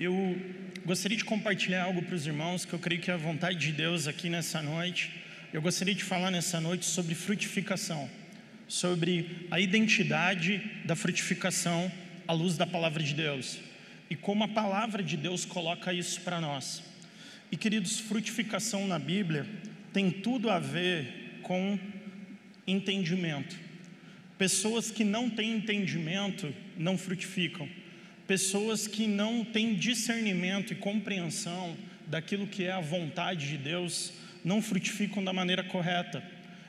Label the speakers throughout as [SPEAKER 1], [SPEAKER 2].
[SPEAKER 1] Eu gostaria de compartilhar algo para os irmãos que eu creio que é a vontade de Deus aqui nessa noite. Eu gostaria de falar nessa noite sobre frutificação, sobre a identidade da frutificação à luz da palavra de Deus e como a palavra de Deus coloca isso para nós. E queridos, frutificação na Bíblia tem tudo a ver com entendimento. Pessoas que não têm entendimento não frutificam. Pessoas que não têm discernimento e compreensão daquilo que é a vontade de Deus não frutificam da maneira correta.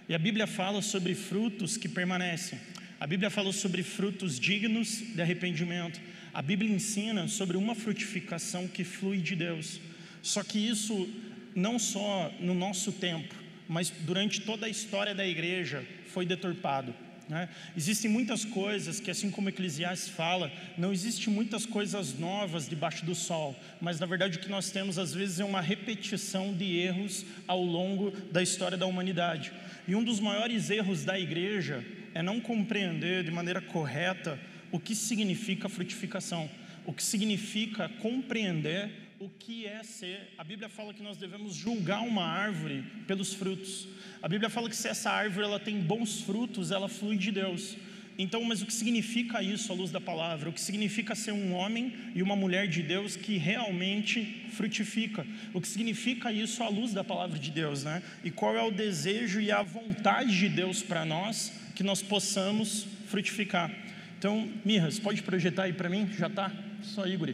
[SPEAKER 1] E a Bíblia fala sobre frutos que permanecem. A Bíblia fala sobre frutos dignos de arrependimento. A Bíblia ensina sobre uma frutificação que flui de Deus. Só que isso não só no nosso tempo, mas durante toda a história da igreja foi deturpado. Né? Existem muitas coisas que, assim como Eclesiastes fala, não existe muitas coisas novas debaixo do sol, mas na verdade o que nós temos às vezes é uma repetição de erros ao longo da história da humanidade. E um dos maiores erros da igreja é não compreender de maneira correta o que significa frutificação, o que significa compreender o que é ser. A Bíblia fala que nós devemos julgar uma árvore pelos frutos. A Bíblia fala que se essa árvore ela tem bons frutos, ela flui de Deus. Então, mas o que significa isso à luz da palavra? O que significa ser um homem e uma mulher de Deus que realmente frutifica? O que significa isso à luz da palavra de Deus, né? E qual é o desejo e a vontade de Deus para nós que nós possamos frutificar? Então, Mirras, pode projetar aí para mim? Já tá? Só Igor.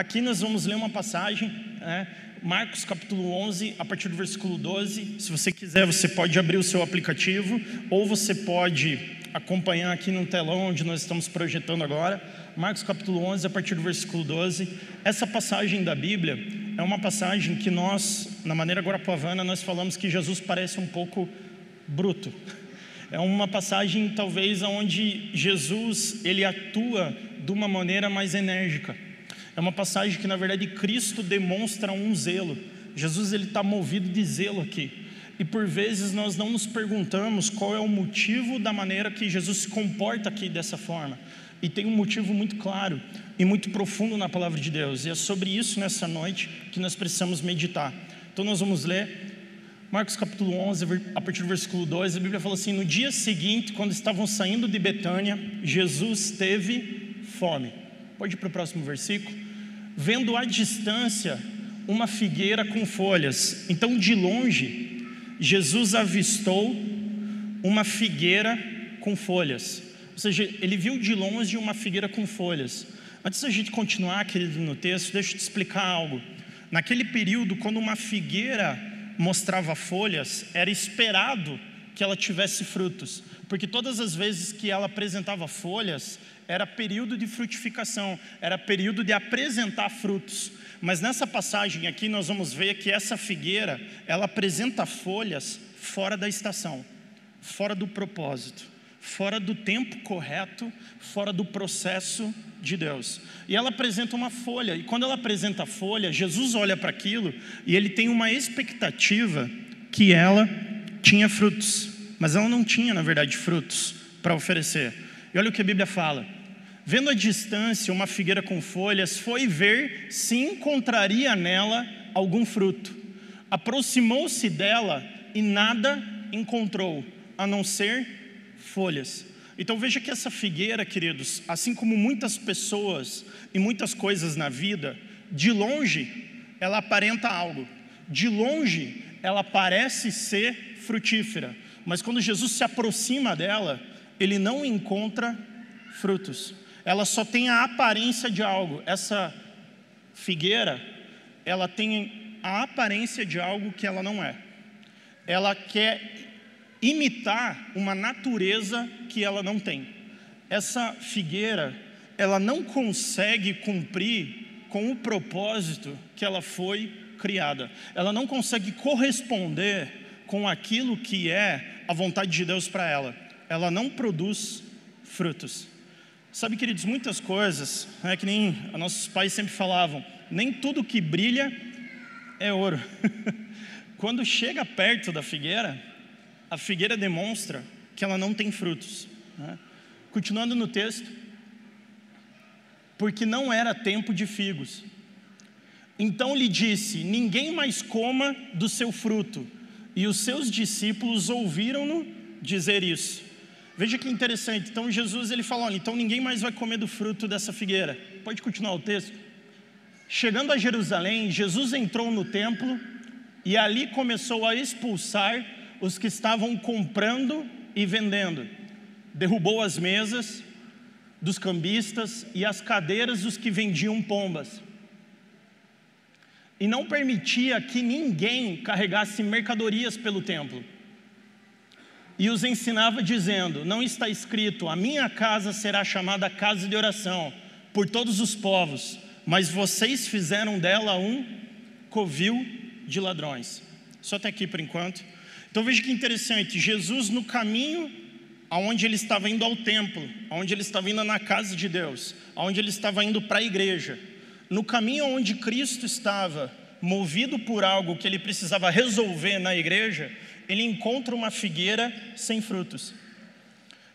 [SPEAKER 1] Aqui nós vamos ler uma passagem, né? Marcos capítulo 11, a partir do versículo 12. Se você quiser, você pode abrir o seu aplicativo, ou você pode acompanhar aqui no telão onde nós estamos projetando agora. Marcos capítulo 11, a partir do versículo 12. Essa passagem da Bíblia é uma passagem que nós, na maneira guarapuavana, nós falamos que Jesus parece um pouco bruto. É uma passagem talvez onde Jesus ele atua de uma maneira mais enérgica é uma passagem que na verdade Cristo demonstra um zelo. Jesus ele está movido de zelo aqui. E por vezes nós não nos perguntamos qual é o motivo da maneira que Jesus se comporta aqui dessa forma. E tem um motivo muito claro e muito profundo na palavra de Deus. E é sobre isso nessa noite que nós precisamos meditar. Então nós vamos ler Marcos capítulo 11, a partir do versículo 2, a Bíblia fala assim: No dia seguinte, quando estavam saindo de Betânia, Jesus teve fome. Pode ir para o próximo versículo. Vendo à distância uma figueira com folhas. Então, de longe, Jesus avistou uma figueira com folhas. Ou seja, ele viu de longe uma figueira com folhas. Antes da gente continuar, querido, no texto, deixa eu te explicar algo. Naquele período, quando uma figueira mostrava folhas, era esperado que ela tivesse frutos, porque todas as vezes que ela apresentava folhas, era período de frutificação, era período de apresentar frutos. Mas nessa passagem aqui nós vamos ver que essa figueira, ela apresenta folhas fora da estação, fora do propósito, fora do tempo correto, fora do processo de Deus. E ela apresenta uma folha, e quando ela apresenta a folha, Jesus olha para aquilo e ele tem uma expectativa que ela tinha frutos, mas ela não tinha, na verdade, frutos para oferecer. E olha o que a Bíblia fala: Vendo à distância uma figueira com folhas, foi ver se encontraria nela algum fruto. Aproximou-se dela e nada encontrou, a não ser folhas. Então veja que essa figueira, queridos, assim como muitas pessoas e muitas coisas na vida, de longe ela aparenta algo, de longe ela parece ser frutífera, mas quando Jesus se aproxima dela, ele não encontra frutos ela só tem a aparência de algo. Essa figueira, ela tem a aparência de algo que ela não é. Ela quer imitar uma natureza que ela não tem. Essa figueira, ela não consegue cumprir com o propósito que ela foi criada. Ela não consegue corresponder com aquilo que é a vontade de Deus para ela. Ela não produz frutos. Sabe, queridos, muitas coisas, é que nem nossos pais sempre falavam, nem tudo que brilha é ouro. Quando chega perto da figueira, a figueira demonstra que ela não tem frutos. Né? Continuando no texto, porque não era tempo de figos. Então lhe disse: Ninguém mais coma do seu fruto. E os seus discípulos ouviram-no dizer isso. Veja que interessante. Então Jesus ele fala: Olha, então ninguém mais vai comer do fruto dessa figueira. Pode continuar o texto. Chegando a Jerusalém, Jesus entrou no templo e ali começou a expulsar os que estavam comprando e vendendo. Derrubou as mesas dos cambistas e as cadeiras dos que vendiam pombas. E não permitia que ninguém carregasse mercadorias pelo templo. E os ensinava dizendo: Não está escrito, a minha casa será chamada casa de oração por todos os povos, mas vocês fizeram dela um covil de ladrões. Só até aqui por enquanto. Então veja que interessante, Jesus no caminho aonde ele estava indo ao templo, aonde ele estava indo na casa de Deus, aonde ele estava indo para a igreja. No caminho onde Cristo estava, movido por algo que ele precisava resolver na igreja, ele encontra uma figueira sem frutos.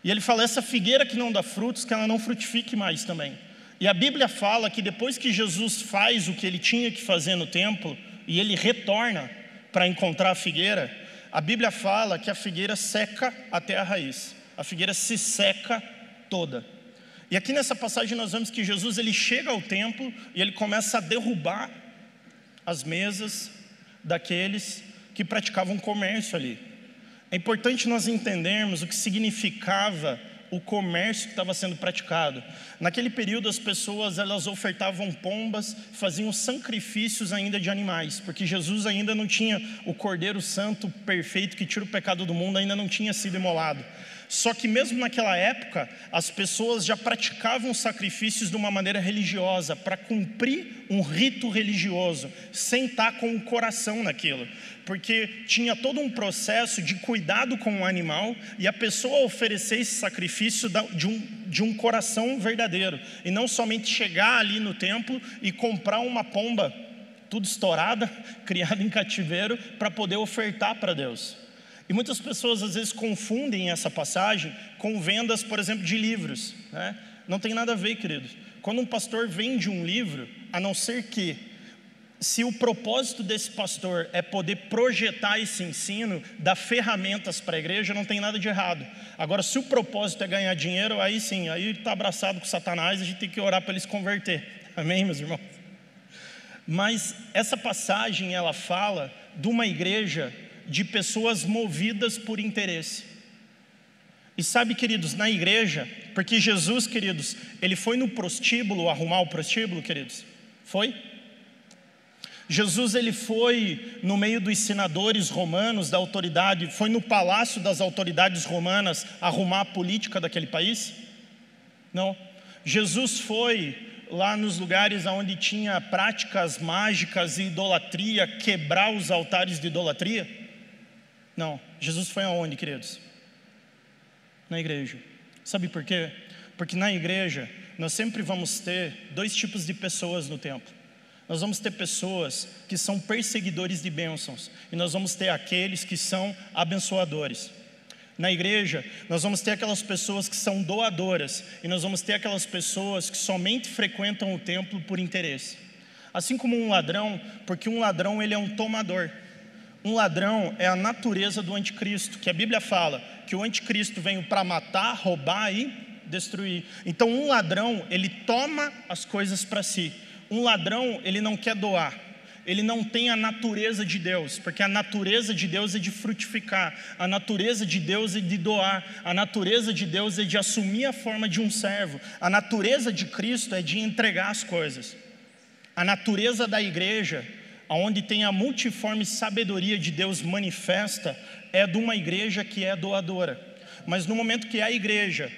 [SPEAKER 1] E ele fala: essa figueira que não dá frutos, que ela não frutifique mais também. E a Bíblia fala que depois que Jesus faz o que ele tinha que fazer no templo, e ele retorna para encontrar a figueira, a Bíblia fala que a figueira seca até a raiz. A figueira se seca toda. E aqui nessa passagem nós vemos que Jesus ele chega ao templo e ele começa a derrubar as mesas daqueles que praticavam comércio ali. É importante nós entendermos o que significava o comércio que estava sendo praticado. Naquele período as pessoas elas ofertavam pombas, faziam sacrifícios ainda de animais, porque Jesus ainda não tinha o Cordeiro Santo perfeito que tira o pecado do mundo, ainda não tinha sido imolado. Só que mesmo naquela época, as pessoas já praticavam sacrifícios de uma maneira religiosa, para cumprir um rito religioso, sem estar com o coração naquilo. Porque tinha todo um processo de cuidado com o animal e a pessoa oferecer esse sacrifício de um, de um coração verdadeiro. E não somente chegar ali no templo e comprar uma pomba tudo estourada, criada em cativeiro, para poder ofertar para Deus. E muitas pessoas às vezes confundem essa passagem com vendas, por exemplo, de livros. Né? Não tem nada a ver, queridos. Quando um pastor vende um livro, a não ser que, se o propósito desse pastor é poder projetar esse ensino, dar ferramentas para a igreja, não tem nada de errado. Agora, se o propósito é ganhar dinheiro, aí sim, aí está abraçado com Satanás, a gente tem que orar para ele se converter. Amém, meus irmãos? Mas essa passagem, ela fala de uma igreja de pessoas movidas por interesse. E sabe, queridos, na igreja, porque Jesus, queridos, ele foi no prostíbulo arrumar o prostíbulo, queridos? Foi? Jesus ele foi no meio dos senadores romanos, da autoridade, foi no palácio das autoridades romanas arrumar a política daquele país? Não. Jesus foi lá nos lugares onde tinha práticas mágicas e idolatria, quebrar os altares de idolatria? Não, Jesus foi aonde, queridos? Na igreja. Sabe por quê? Porque na igreja nós sempre vamos ter dois tipos de pessoas no templo. Nós vamos ter pessoas que são perseguidores de bênçãos e nós vamos ter aqueles que são abençoadores. Na igreja, nós vamos ter aquelas pessoas que são doadoras e nós vamos ter aquelas pessoas que somente frequentam o templo por interesse. Assim como um ladrão, porque um ladrão ele é um tomador. Um ladrão é a natureza do anticristo, que a Bíblia fala que o anticristo veio para matar, roubar e destruir. Então, um ladrão, ele toma as coisas para si. Um ladrão, ele não quer doar. Ele não tem a natureza de Deus, porque a natureza de Deus é de frutificar, a natureza de Deus é de doar, a natureza de Deus é de assumir a forma de um servo, a natureza de Cristo é de entregar as coisas. A natureza da igreja onde tem a multiforme sabedoria de Deus manifesta, é de uma igreja que é doadora. Mas no momento que a igreja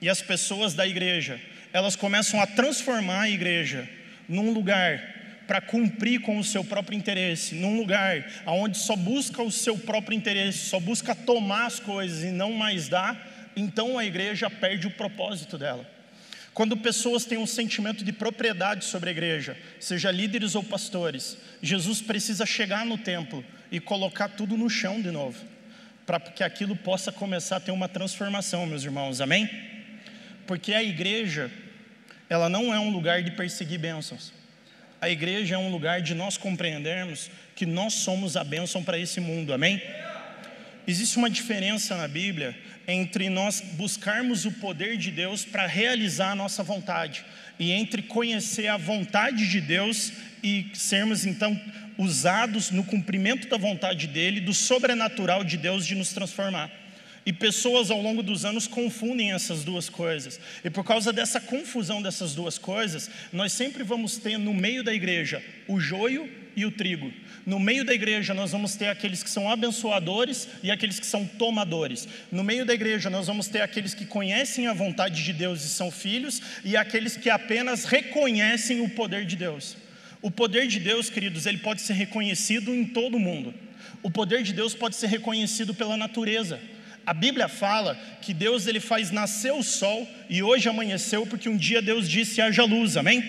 [SPEAKER 1] e as pessoas da igreja, elas começam a transformar a igreja num lugar para cumprir com o seu próprio interesse, num lugar onde só busca o seu próprio interesse, só busca tomar as coisas e não mais dar, então a igreja perde o propósito dela. Quando pessoas têm um sentimento de propriedade sobre a igreja, seja líderes ou pastores, Jesus precisa chegar no templo e colocar tudo no chão de novo, para que aquilo possa começar a ter uma transformação, meus irmãos, amém? Porque a igreja, ela não é um lugar de perseguir bênçãos. a igreja é um lugar de nós compreendermos que nós somos a bênção para esse mundo, amém? Existe uma diferença na Bíblia entre nós buscarmos o poder de Deus para realizar a nossa vontade e entre conhecer a vontade de Deus e sermos então usados no cumprimento da vontade dele, do sobrenatural de Deus de nos transformar. E pessoas ao longo dos anos confundem essas duas coisas. E por causa dessa confusão dessas duas coisas, nós sempre vamos ter no meio da igreja o joio e o trigo. No meio da igreja, nós vamos ter aqueles que são abençoadores e aqueles que são tomadores. No meio da igreja, nós vamos ter aqueles que conhecem a vontade de Deus e são filhos, e aqueles que apenas reconhecem o poder de Deus. O poder de Deus, queridos, ele pode ser reconhecido em todo mundo. O poder de Deus pode ser reconhecido pela natureza. A Bíblia fala que Deus ele faz nascer o sol e hoje amanheceu porque um dia Deus disse haja luz, amém?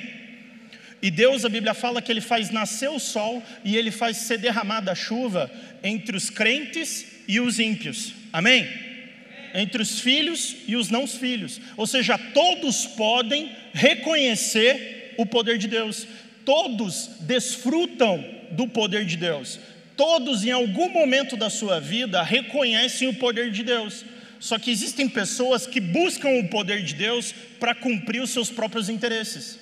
[SPEAKER 1] E Deus, a Bíblia fala que Ele faz nascer o sol e Ele faz ser derramada a chuva entre os crentes e os ímpios. Amém? Entre os filhos e os não filhos. Ou seja, todos podem reconhecer o poder de Deus. Todos desfrutam do poder de Deus. Todos, em algum momento da sua vida, reconhecem o poder de Deus. Só que existem pessoas que buscam o poder de Deus para cumprir os seus próprios interesses.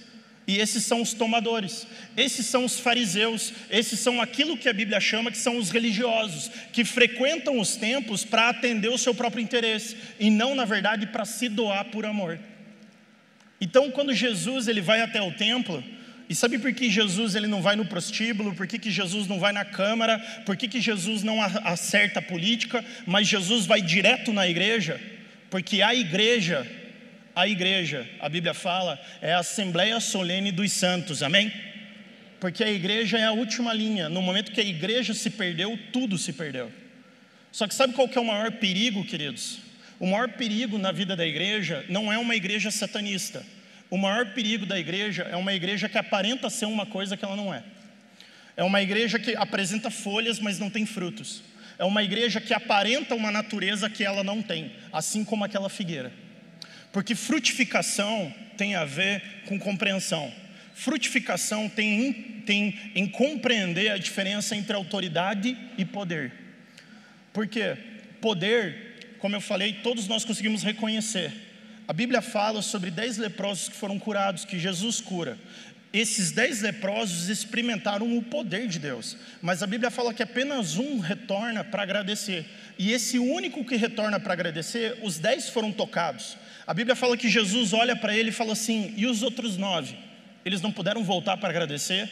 [SPEAKER 1] E esses são os tomadores, esses são os fariseus, esses são aquilo que a Bíblia chama que são os religiosos, que frequentam os templos para atender o seu próprio interesse e não, na verdade, para se doar por amor. Então, quando Jesus ele vai até o templo, e sabe por que Jesus ele não vai no prostíbulo? Por que, que Jesus não vai na Câmara? Por que, que Jesus não acerta a política? Mas Jesus vai direto na igreja? Porque a igreja a igreja, a Bíblia fala, é a assembleia solene dos santos, amém? Porque a igreja é a última linha. No momento que a igreja se perdeu, tudo se perdeu. Só que sabe qual que é o maior perigo, queridos? O maior perigo na vida da igreja não é uma igreja satanista. O maior perigo da igreja é uma igreja que aparenta ser uma coisa que ela não é. É uma igreja que apresenta folhas, mas não tem frutos. É uma igreja que aparenta uma natureza que ela não tem, assim como aquela figueira. Porque frutificação tem a ver com compreensão. Frutificação tem em, tem em compreender a diferença entre autoridade e poder. Porque poder, como eu falei, todos nós conseguimos reconhecer. A Bíblia fala sobre dez leprosos que foram curados, que Jesus cura. Esses dez leprosos experimentaram o poder de Deus, mas a Bíblia fala que apenas um retorna para agradecer. E esse único que retorna para agradecer, os dez foram tocados. A Bíblia fala que Jesus olha para ele e fala assim: e os outros nove? Eles não puderam voltar para agradecer,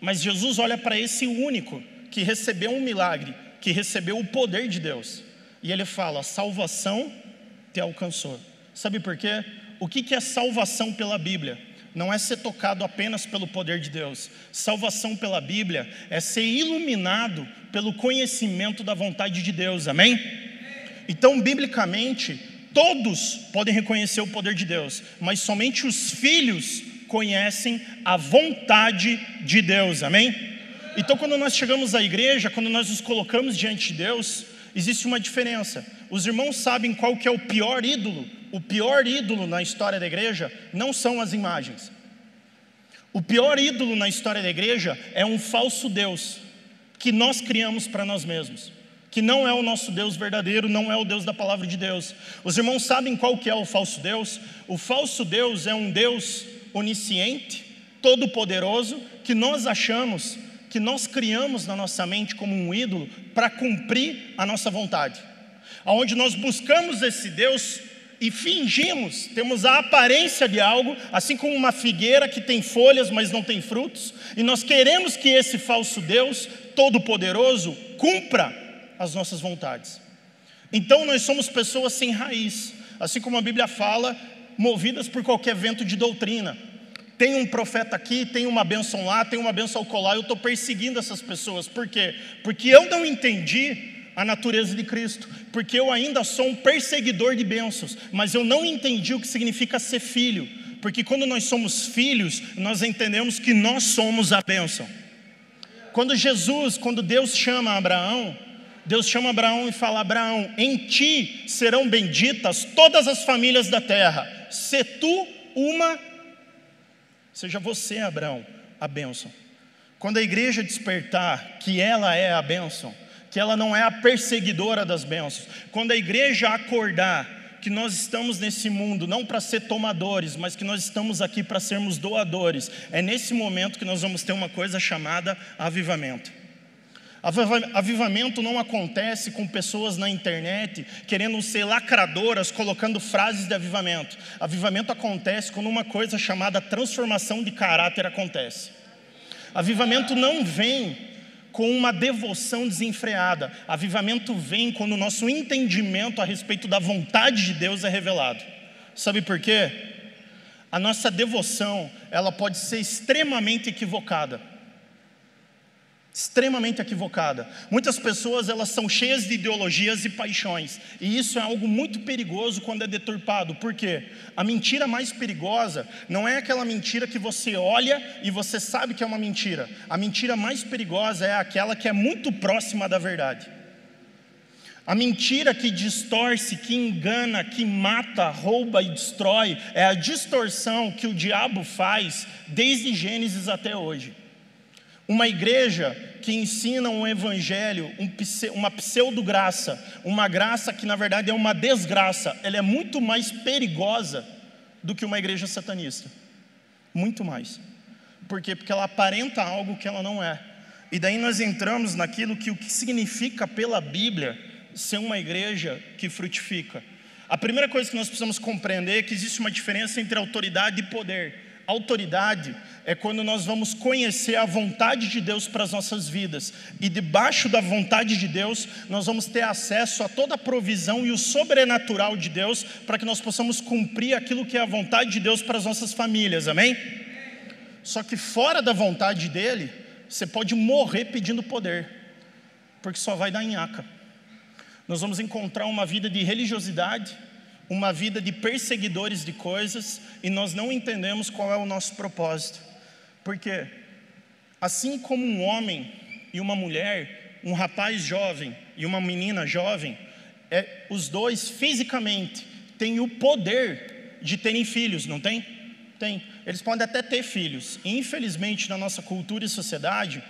[SPEAKER 1] mas Jesus olha para esse único que recebeu um milagre, que recebeu o poder de Deus, e ele fala: salvação te alcançou. Sabe por quê? O que é salvação pela Bíblia? Não é ser tocado apenas pelo poder de Deus. Salvação pela Bíblia é ser iluminado pelo conhecimento da vontade de Deus, amém? Então, biblicamente, Todos podem reconhecer o poder de Deus, mas somente os filhos conhecem a vontade de Deus, amém? Então, quando nós chegamos à igreja, quando nós nos colocamos diante de Deus, existe uma diferença. Os irmãos sabem qual que é o pior ídolo? O pior ídolo na história da igreja não são as imagens. O pior ídolo na história da igreja é um falso Deus que nós criamos para nós mesmos que não é o nosso Deus verdadeiro, não é o Deus da palavra de Deus. Os irmãos sabem qual que é o falso Deus? O falso Deus é um Deus onisciente, todo-poderoso, que nós achamos, que nós criamos na nossa mente como um ídolo para cumprir a nossa vontade. Aonde nós buscamos esse Deus e fingimos, temos a aparência de algo, assim como uma figueira que tem folhas, mas não tem frutos, e nós queremos que esse falso Deus todo-poderoso cumpra as nossas vontades. Então nós somos pessoas sem raiz, assim como a Bíblia fala, movidas por qualquer vento de doutrina. Tem um profeta aqui, tem uma bênção lá, tem uma bênção colar, eu estou perseguindo essas pessoas. Por quê? Porque eu não entendi a natureza de Cristo, porque eu ainda sou um perseguidor de bênçãos, mas eu não entendi o que significa ser filho, porque quando nós somos filhos, nós entendemos que nós somos a bênção. Quando Jesus, quando Deus chama Abraão, Deus chama Abraão e fala: Abraão, em ti serão benditas todas as famílias da terra. Se tu uma, seja você, Abraão, a bênção. Quando a igreja despertar que ela é a bênção, que ela não é a perseguidora das bênçãos, quando a igreja acordar que nós estamos nesse mundo não para ser tomadores, mas que nós estamos aqui para sermos doadores, é nesse momento que nós vamos ter uma coisa chamada avivamento. Avivamento não acontece com pessoas na internet querendo ser lacradoras, colocando frases de avivamento. Avivamento acontece quando uma coisa chamada transformação de caráter acontece. Avivamento não vem com uma devoção desenfreada. Avivamento vem quando o nosso entendimento a respeito da vontade de Deus é revelado. Sabe por quê? A nossa devoção, ela pode ser extremamente equivocada extremamente equivocada. Muitas pessoas elas são cheias de ideologias e paixões, e isso é algo muito perigoso quando é deturpado. Por quê? A mentira mais perigosa não é aquela mentira que você olha e você sabe que é uma mentira. A mentira mais perigosa é aquela que é muito próxima da verdade. A mentira que distorce, que engana, que mata, rouba e destrói é a distorção que o diabo faz desde Gênesis até hoje. Uma igreja que ensina um evangelho, um, uma pseudo-graça, uma graça que na verdade é uma desgraça, ela é muito mais perigosa do que uma igreja satanista. Muito mais. Por quê? Porque ela aparenta algo que ela não é. E daí nós entramos naquilo que o que significa pela Bíblia ser uma igreja que frutifica. A primeira coisa que nós precisamos compreender é que existe uma diferença entre autoridade e poder. Autoridade é quando nós vamos conhecer a vontade de Deus para as nossas vidas, e debaixo da vontade de Deus, nós vamos ter acesso a toda a provisão e o sobrenatural de Deus, para que nós possamos cumprir aquilo que é a vontade de Deus para as nossas famílias, amém? Só que fora da vontade dEle, você pode morrer pedindo poder, porque só vai dar nhaca. Nós vamos encontrar uma vida de religiosidade, uma vida de perseguidores de coisas e nós não entendemos qual é o nosso propósito. Porque, assim como um homem e uma mulher, um rapaz jovem e uma menina jovem, é, os dois fisicamente têm o poder de terem filhos, não tem? Tem. Eles podem até ter filhos. Infelizmente, na nossa cultura e sociedade,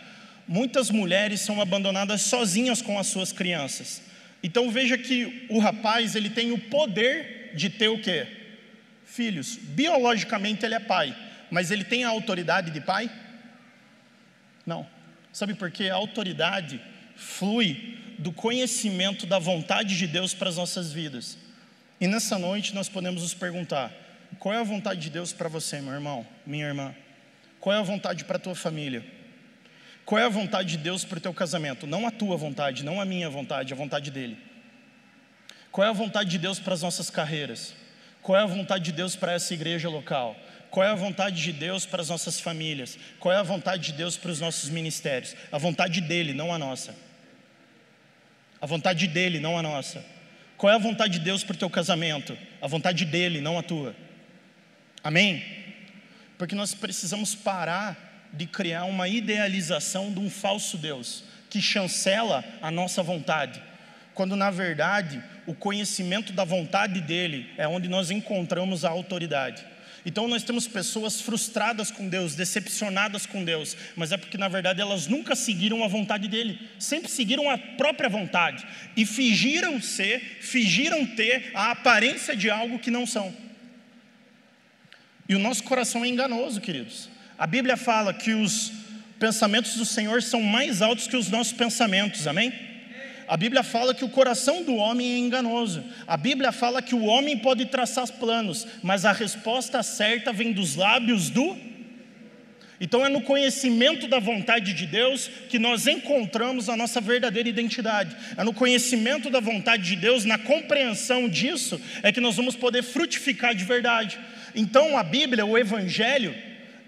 [SPEAKER 1] muitas mulheres são abandonadas sozinhas com as suas crianças. Então veja que o rapaz ele tem o poder de ter o quê? Filhos. Biologicamente ele é pai, mas ele tem a autoridade de pai? Não. Sabe por quê? A autoridade flui do conhecimento da vontade de Deus para as nossas vidas. E nessa noite nós podemos nos perguntar: qual é a vontade de Deus para você, meu irmão, minha irmã? Qual é a vontade para a tua família? Qual é a vontade de Deus para o teu casamento? Não a tua vontade, não a minha vontade, a vontade dele. Qual é a vontade de Deus para as nossas carreiras? Qual é a vontade de Deus para essa igreja local? Qual é a vontade de Deus para as nossas famílias? Qual é a vontade de Deus para os nossos ministérios? A vontade dele, não a nossa. A vontade dele, não a nossa. Qual é a vontade de Deus para o teu casamento? A vontade dele, não a tua. Amém? Porque nós precisamos parar de criar uma idealização de um falso Deus que chancela a nossa vontade, quando na verdade o conhecimento da vontade dele é onde nós encontramos a autoridade. Então nós temos pessoas frustradas com Deus, decepcionadas com Deus, mas é porque na verdade elas nunca seguiram a vontade dele, sempre seguiram a própria vontade e fingiram ser, fingiram ter a aparência de algo que não são. E o nosso coração é enganoso, queridos. A Bíblia fala que os pensamentos do Senhor são mais altos que os nossos pensamentos, amém? A Bíblia fala que o coração do homem é enganoso. A Bíblia fala que o homem pode traçar planos, mas a resposta certa vem dos lábios do. Então é no conhecimento da vontade de Deus que nós encontramos a nossa verdadeira identidade. É no conhecimento da vontade de Deus, na compreensão disso, é que nós vamos poder frutificar de verdade. Então a Bíblia, o Evangelho,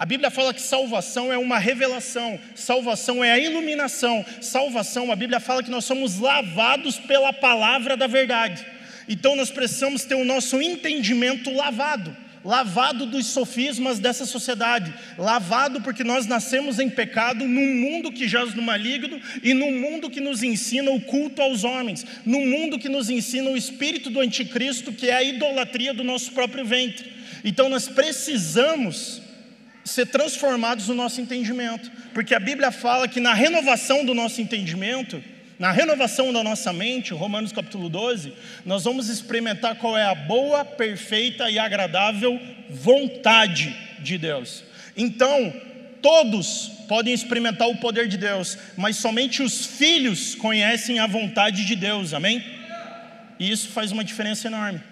[SPEAKER 1] a Bíblia fala que salvação é uma revelação, salvação é a iluminação, salvação, a Bíblia fala que nós somos lavados pela palavra da verdade. Então nós precisamos ter o nosso entendimento lavado, lavado dos sofismas dessa sociedade, lavado porque nós nascemos em pecado num mundo que jaz no maligno e num mundo que nos ensina o culto aos homens, num mundo que nos ensina o espírito do anticristo, que é a idolatria do nosso próprio ventre. Então nós precisamos ser transformados no nosso entendimento, porque a Bíblia fala que na renovação do nosso entendimento, na renovação da nossa mente, Romanos capítulo 12, nós vamos experimentar qual é a boa, perfeita e agradável vontade de Deus. Então, todos podem experimentar o poder de Deus, mas somente os filhos conhecem a vontade de Deus, amém? E isso faz uma diferença enorme.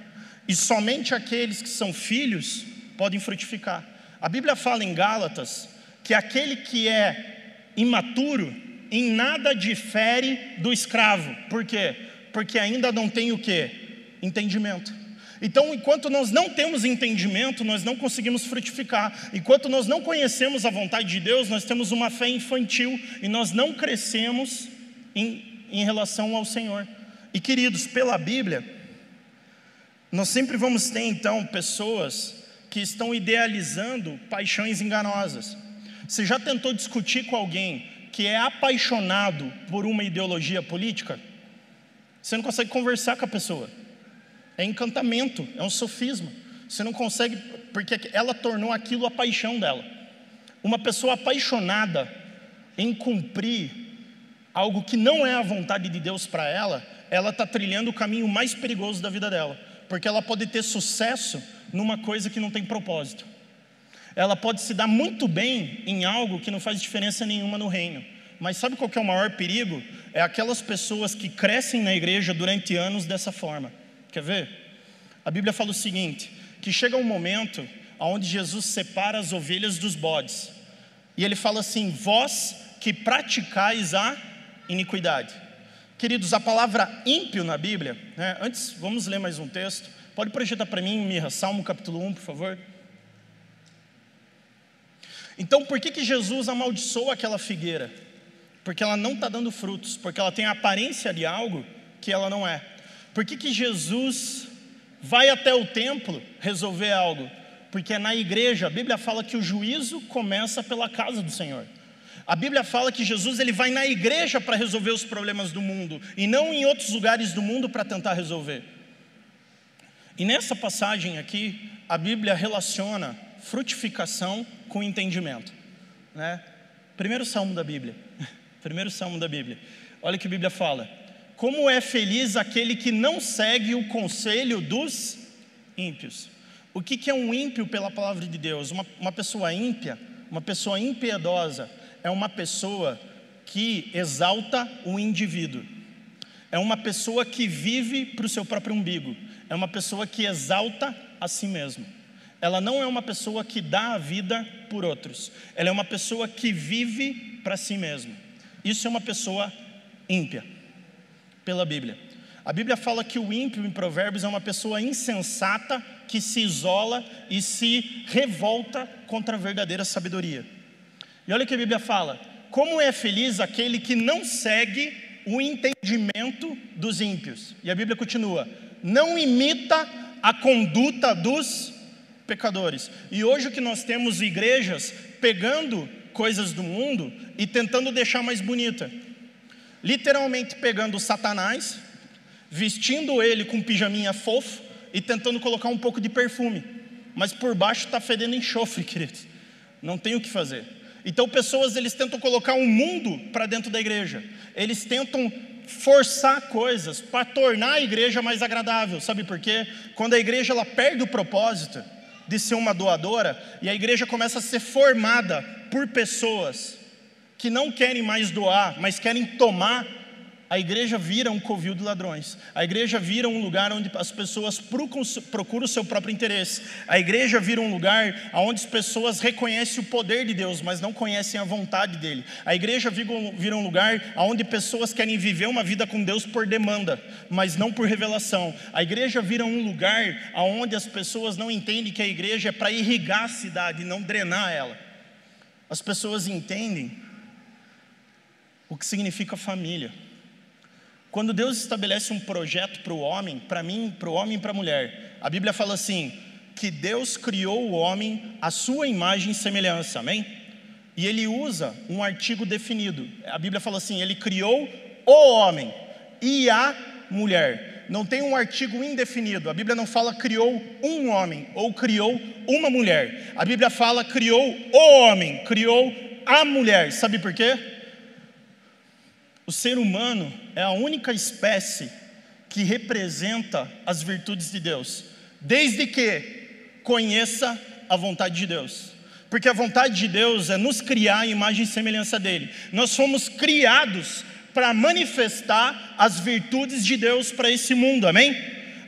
[SPEAKER 1] E somente aqueles que são filhos podem frutificar. A Bíblia fala em Gálatas que aquele que é imaturo em nada difere do escravo. Por quê? Porque ainda não tem o que? Entendimento. Então, enquanto nós não temos entendimento, nós não conseguimos frutificar. Enquanto nós não conhecemos a vontade de Deus, nós temos uma fé infantil e nós não crescemos em, em relação ao Senhor. E queridos, pela Bíblia, nós sempre vamos ter então pessoas que estão idealizando paixões enganosas. Você já tentou discutir com alguém que é apaixonado por uma ideologia política? Você não consegue conversar com a pessoa. É encantamento, é um sofisma. Você não consegue, porque ela tornou aquilo a paixão dela. Uma pessoa apaixonada em cumprir algo que não é a vontade de Deus para ela, ela está trilhando o caminho mais perigoso da vida dela, porque ela pode ter sucesso numa coisa que não tem propósito. Ela pode se dar muito bem em algo que não faz diferença nenhuma no reino. Mas sabe qual é o maior perigo? É aquelas pessoas que crescem na igreja durante anos dessa forma. Quer ver? A Bíblia fala o seguinte: que chega um momento onde Jesus separa as ovelhas dos bodes. E ele fala assim: vós que praticais a iniquidade. Queridos, a palavra ímpio na Bíblia, né? antes vamos ler mais um texto. Pode projetar para mim, Mirra, Salmo capítulo 1, por favor. Então, por que, que Jesus amaldiçoou aquela figueira? Porque ela não está dando frutos, porque ela tem a aparência de algo que ela não é. Por que, que Jesus vai até o templo resolver algo? Porque é na igreja, a Bíblia fala que o juízo começa pela casa do Senhor. A Bíblia fala que Jesus ele vai na igreja para resolver os problemas do mundo e não em outros lugares do mundo para tentar resolver. E nessa passagem aqui, a Bíblia relaciona frutificação com entendimento. Né? Primeiro salmo da Bíblia. Primeiro salmo da Bíblia. Olha o que a Bíblia fala. Como é feliz aquele que não segue o conselho dos ímpios. O que, é um ímpio pela palavra de Deus? Uma, uma pessoa ímpia, uma pessoa impiedosa, é uma pessoa que exalta o indivíduo. É uma pessoa que vive para o seu próprio umbigo é uma pessoa que exalta a si mesmo. Ela não é uma pessoa que dá a vida por outros. Ela é uma pessoa que vive para si mesmo. Isso é uma pessoa ímpia, pela Bíblia. A Bíblia fala que o ímpio em Provérbios é uma pessoa insensata que se isola e se revolta contra a verdadeira sabedoria. E olha o que a Bíblia fala: como é feliz aquele que não segue o entendimento dos ímpios. E a Bíblia continua: não imita a conduta dos pecadores. E hoje o que nós temos igrejas pegando coisas do mundo e tentando deixar mais bonita. Literalmente pegando Satanás, vestindo ele com pijaminha fofo e tentando colocar um pouco de perfume. Mas por baixo está fedendo enxofre, queridos. Não tem o que fazer. Então pessoas eles tentam colocar um mundo para dentro da igreja. Eles tentam forçar coisas para tornar a igreja mais agradável. Sabe por quê? Quando a igreja ela perde o propósito de ser uma doadora e a igreja começa a ser formada por pessoas que não querem mais doar, mas querem tomar a igreja vira um covil de ladrões. A igreja vira um lugar onde as pessoas procuram o seu próprio interesse. A igreja vira um lugar onde as pessoas reconhecem o poder de Deus, mas não conhecem a vontade dele. A igreja vira um lugar onde pessoas querem viver uma vida com Deus por demanda, mas não por revelação. A igreja vira um lugar onde as pessoas não entendem que a igreja é para irrigar a cidade, não drenar ela. As pessoas entendem o que significa família. Quando Deus estabelece um projeto para o homem, para mim, para o homem e para a mulher, a Bíblia fala assim: que Deus criou o homem à sua imagem e semelhança, amém? E ele usa um artigo definido. A Bíblia fala assim: ele criou o homem e a mulher. não tem um artigo indefinido. A Bíblia não fala criou um homem ou criou uma mulher. A Bíblia fala criou o homem, criou a mulher. Sabe por quê? O ser humano é a única espécie que representa as virtudes de Deus, desde que conheça a vontade de Deus. Porque a vontade de Deus é nos criar em imagem e semelhança dele. Nós fomos criados para manifestar as virtudes de Deus para esse mundo, amém?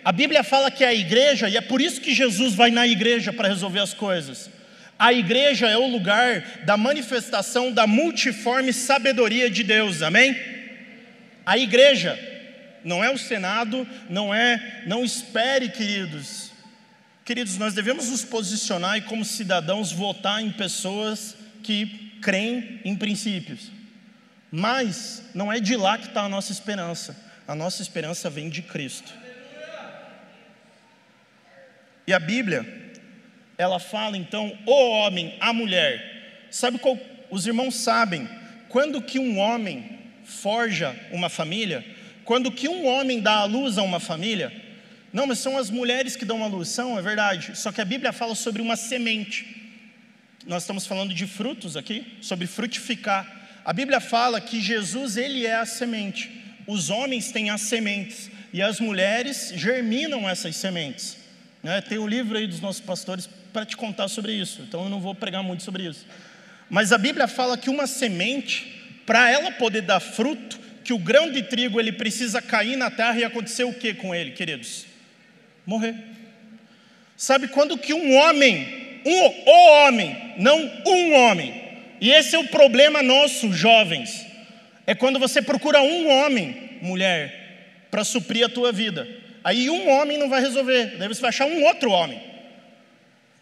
[SPEAKER 1] A Bíblia fala que é a igreja, e é por isso que Jesus vai na igreja para resolver as coisas. A igreja é o lugar da manifestação da multiforme sabedoria de Deus, amém? A igreja não é o Senado, não é, não espere, queridos. Queridos, nós devemos nos posicionar e, como cidadãos, votar em pessoas que creem em princípios. Mas não é de lá que está a nossa esperança. A nossa esperança vem de Cristo. E a Bíblia, ela fala então, o homem, a mulher. Sabe qual? Os irmãos sabem, quando que um homem forja uma família, quando que um homem dá a luz a uma família, não, mas são as mulheres que dão a luz, são, é verdade. Só que a Bíblia fala sobre uma semente. Nós estamos falando de frutos aqui, sobre frutificar. A Bíblia fala que Jesus, ele é a semente. Os homens têm as sementes e as mulheres germinam essas sementes. Né? Tem o um livro aí dos nossos pastores para te contar sobre isso, então eu não vou pregar muito sobre isso. Mas a Bíblia fala que uma semente, para ela poder dar fruto, que o grão de trigo ele precisa cair na terra e acontecer o que com ele, queridos? Morrer. Sabe quando que um homem, um o homem, não um homem, e esse é o problema nosso, jovens. É quando você procura um homem, mulher, para suprir a tua vida. Aí um homem não vai resolver, daí você vai achar um outro homem.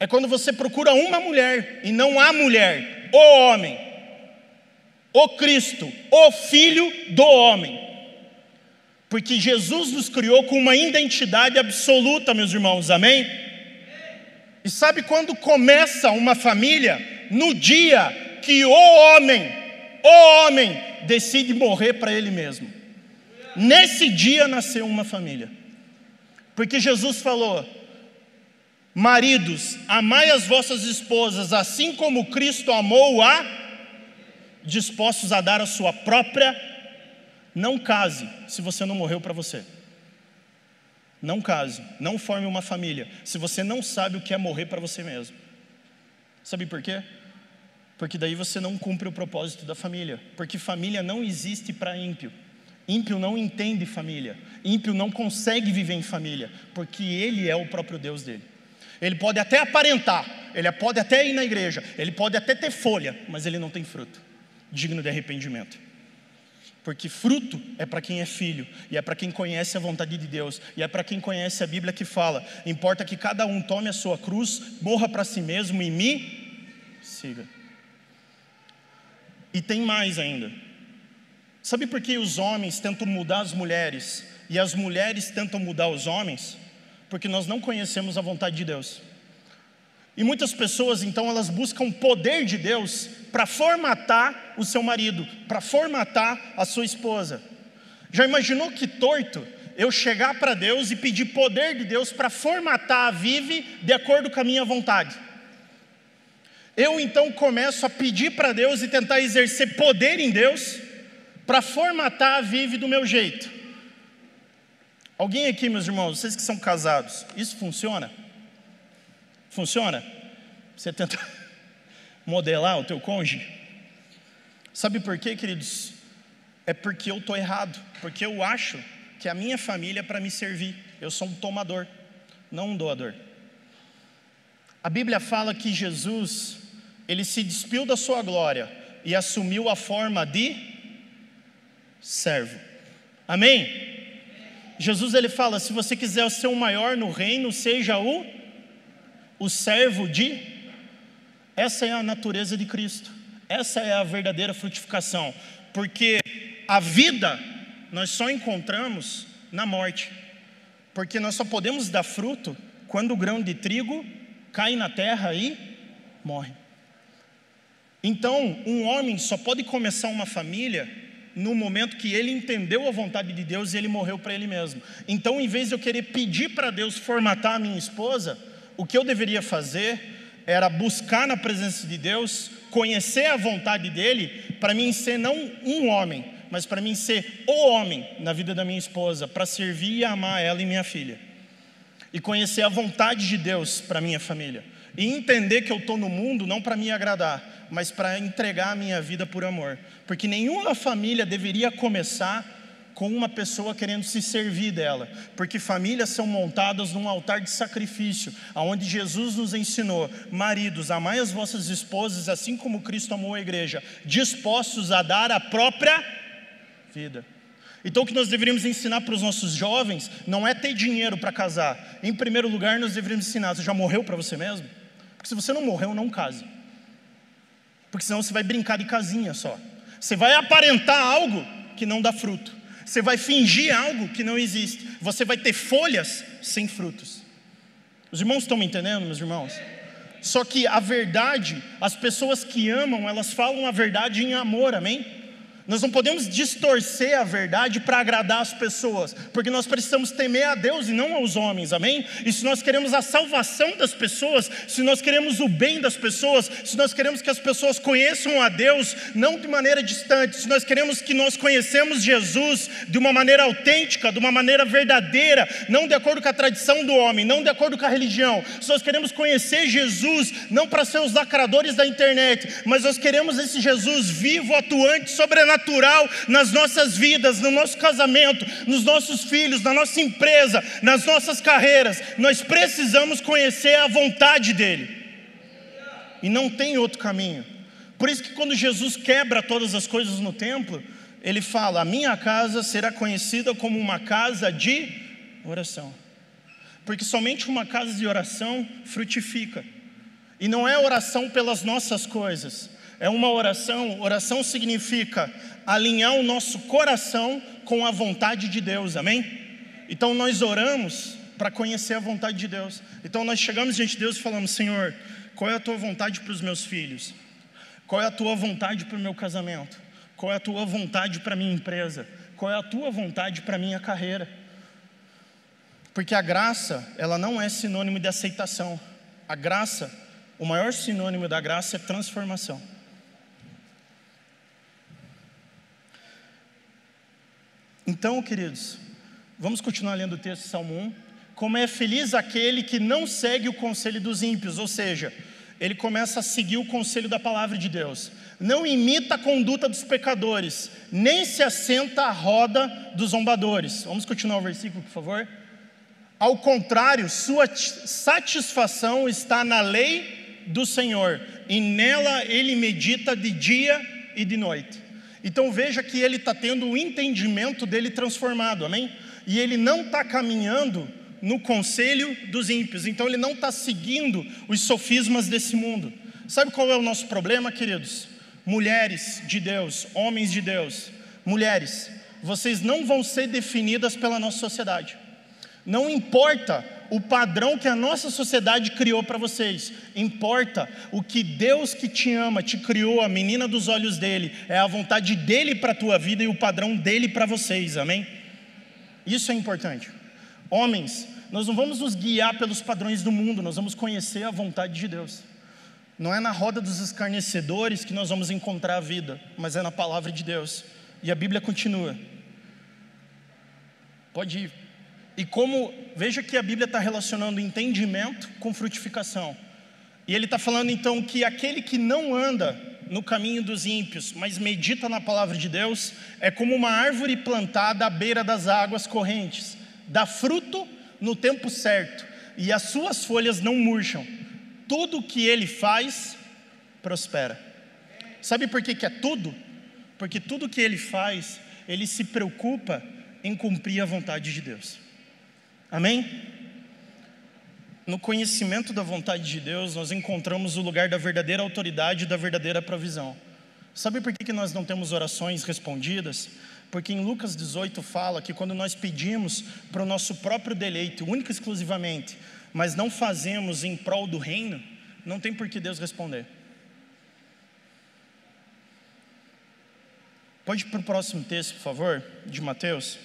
[SPEAKER 1] É quando você procura uma mulher e não a mulher, o homem, o Cristo, o Filho do homem. Porque Jesus nos criou com uma identidade absoluta, meus irmãos, amém? E sabe quando começa uma família? No dia que o homem, o homem, decide morrer para ele mesmo. Nesse dia nasceu uma família. Porque Jesus falou: Maridos, amai as vossas esposas, assim como Cristo amou a, dispostos a dar a sua própria. Não case se você não morreu para você. Não case, não forme uma família, se você não sabe o que é morrer para você mesmo. Sabe por quê? porque daí você não cumpre o propósito da família, porque família não existe para ímpio. Ímpio não entende família, ímpio não consegue viver em família, porque ele é o próprio Deus dele. Ele pode até aparentar, ele pode até ir na igreja, ele pode até ter folha, mas ele não tem fruto digno de arrependimento. Porque fruto é para quem é filho, e é para quem conhece a vontade de Deus, e é para quem conhece a Bíblia que fala: importa que cada um tome a sua cruz, morra para si mesmo e me siga. E tem mais ainda. Sabe por que os homens tentam mudar as mulheres e as mulheres tentam mudar os homens? Porque nós não conhecemos a vontade de Deus. E muitas pessoas, então, elas buscam o poder de Deus para formatar o seu marido, para formatar a sua esposa. Já imaginou que torto eu chegar para Deus e pedir poder de Deus para formatar a Vive de acordo com a minha vontade? eu então começo a pedir para Deus e tentar exercer poder em Deus para formatar a vive do meu jeito. Alguém aqui, meus irmãos, vocês que são casados, isso funciona? Funciona? Você tenta modelar o teu cônjuge? Sabe por quê, queridos? É porque eu estou errado, porque eu acho que a minha família é para me servir. Eu sou um tomador, não um doador. A Bíblia fala que Jesus ele se despiu da sua glória e assumiu a forma de servo. Amém? Jesus ele fala: se você quiser ser o maior no reino, seja o o servo de. Essa é a natureza de Cristo. Essa é a verdadeira frutificação, porque a vida nós só encontramos na morte. Porque nós só podemos dar fruto quando o grão de trigo cai na terra e morre. Então, um homem só pode começar uma família no momento que ele entendeu a vontade de Deus e ele morreu para ele mesmo. Então, em vez de eu querer pedir para Deus formatar a minha esposa, o que eu deveria fazer era buscar na presença de Deus, conhecer a vontade dele, para mim ser não um homem, mas para mim ser o homem na vida da minha esposa, para servir e amar ela e minha filha. E conhecer a vontade de Deus para minha família. E entender que eu estou no mundo não para me agradar, mas para entregar a minha vida por amor. Porque nenhuma família deveria começar com uma pessoa querendo se servir dela, porque famílias são montadas num altar de sacrifício, aonde Jesus nos ensinou: maridos, amai as vossas esposas assim como Cristo amou a igreja, dispostos a dar a própria vida. Então, o que nós deveríamos ensinar para os nossos jovens não é ter dinheiro para casar. Em primeiro lugar, nós deveríamos ensinar: você já morreu para você mesmo? Porque se você não morreu, não case porque senão você vai brincar de casinha só. Você vai aparentar algo que não dá fruto. Você vai fingir algo que não existe. Você vai ter folhas sem frutos. Os irmãos estão me entendendo, meus irmãos? Só que a verdade, as pessoas que amam, elas falam a verdade em amor, amém? Nós não podemos distorcer a verdade para agradar as pessoas, porque nós precisamos temer a Deus e não aos homens, amém? E se nós queremos a salvação das pessoas, se nós queremos o bem das pessoas, se nós queremos que as pessoas conheçam a Deus, não de maneira distante, se nós queremos que nós conhecemos Jesus de uma maneira autêntica, de uma maneira verdadeira, não de acordo com a tradição do homem, não de acordo com a religião, se nós queremos conhecer Jesus, não para ser os lacradores da internet, mas nós queremos esse Jesus vivo, atuante, sobrenatural natural nas nossas vidas, no nosso casamento, nos nossos filhos, na nossa empresa, nas nossas carreiras. Nós precisamos conhecer a vontade dEle. E não tem outro caminho. Por isso que quando Jesus quebra todas as coisas no templo, ele fala: "A minha casa será conhecida como uma casa de oração". Porque somente uma casa de oração frutifica. E não é oração pelas nossas coisas, é uma oração. Oração significa alinhar o nosso coração com a vontade de Deus, amém? Então nós oramos para conhecer a vontade de Deus. Então nós chegamos diante de Deus e falamos: Senhor, qual é a tua vontade para os meus filhos? Qual é a tua vontade para o meu casamento? Qual é a tua vontade para a minha empresa? Qual é a tua vontade para a minha carreira? Porque a graça, ela não é sinônimo de aceitação. A graça, o maior sinônimo da graça é transformação. Então, queridos, vamos continuar lendo o texto de Salmo 1. Como é feliz aquele que não segue o conselho dos ímpios, ou seja, ele começa a seguir o conselho da palavra de Deus. Não imita a conduta dos pecadores, nem se assenta à roda dos zombadores. Vamos continuar o versículo, por favor? Ao contrário, sua satisfação está na lei do Senhor, e nela ele medita de dia e de noite. Então veja que ele está tendo o entendimento dele transformado, amém? E ele não está caminhando no conselho dos ímpios, então ele não está seguindo os sofismas desse mundo. Sabe qual é o nosso problema, queridos? Mulheres de Deus, homens de Deus, mulheres, vocês não vão ser definidas pela nossa sociedade. Não importa o padrão que a nossa sociedade criou para vocês. Importa o que Deus que te ama te criou, a menina dos olhos dele, é a vontade dele para a tua vida e o padrão dele para vocês, amém? Isso é importante. Homens, nós não vamos nos guiar pelos padrões do mundo, nós vamos conhecer a vontade de Deus. Não é na roda dos escarnecedores que nós vamos encontrar a vida, mas é na palavra de Deus. E a Bíblia continua. Pode ir. E como, veja que a Bíblia está relacionando entendimento com frutificação. E ele está falando então que aquele que não anda no caminho dos ímpios, mas medita na palavra de Deus, é como uma árvore plantada à beira das águas correntes, dá fruto no tempo certo, e as suas folhas não murcham. Tudo que ele faz prospera. Sabe por que, que é tudo? Porque tudo que ele faz, ele se preocupa em cumprir a vontade de Deus. Amém? No conhecimento da vontade de Deus, nós encontramos o lugar da verdadeira autoridade e da verdadeira provisão. Sabe por que nós não temos orações respondidas? Porque em Lucas 18 fala que quando nós pedimos para o nosso próprio deleite, único e exclusivamente, mas não fazemos em prol do reino, não tem por que Deus responder. Pode ir para o próximo texto, por favor, de Mateus.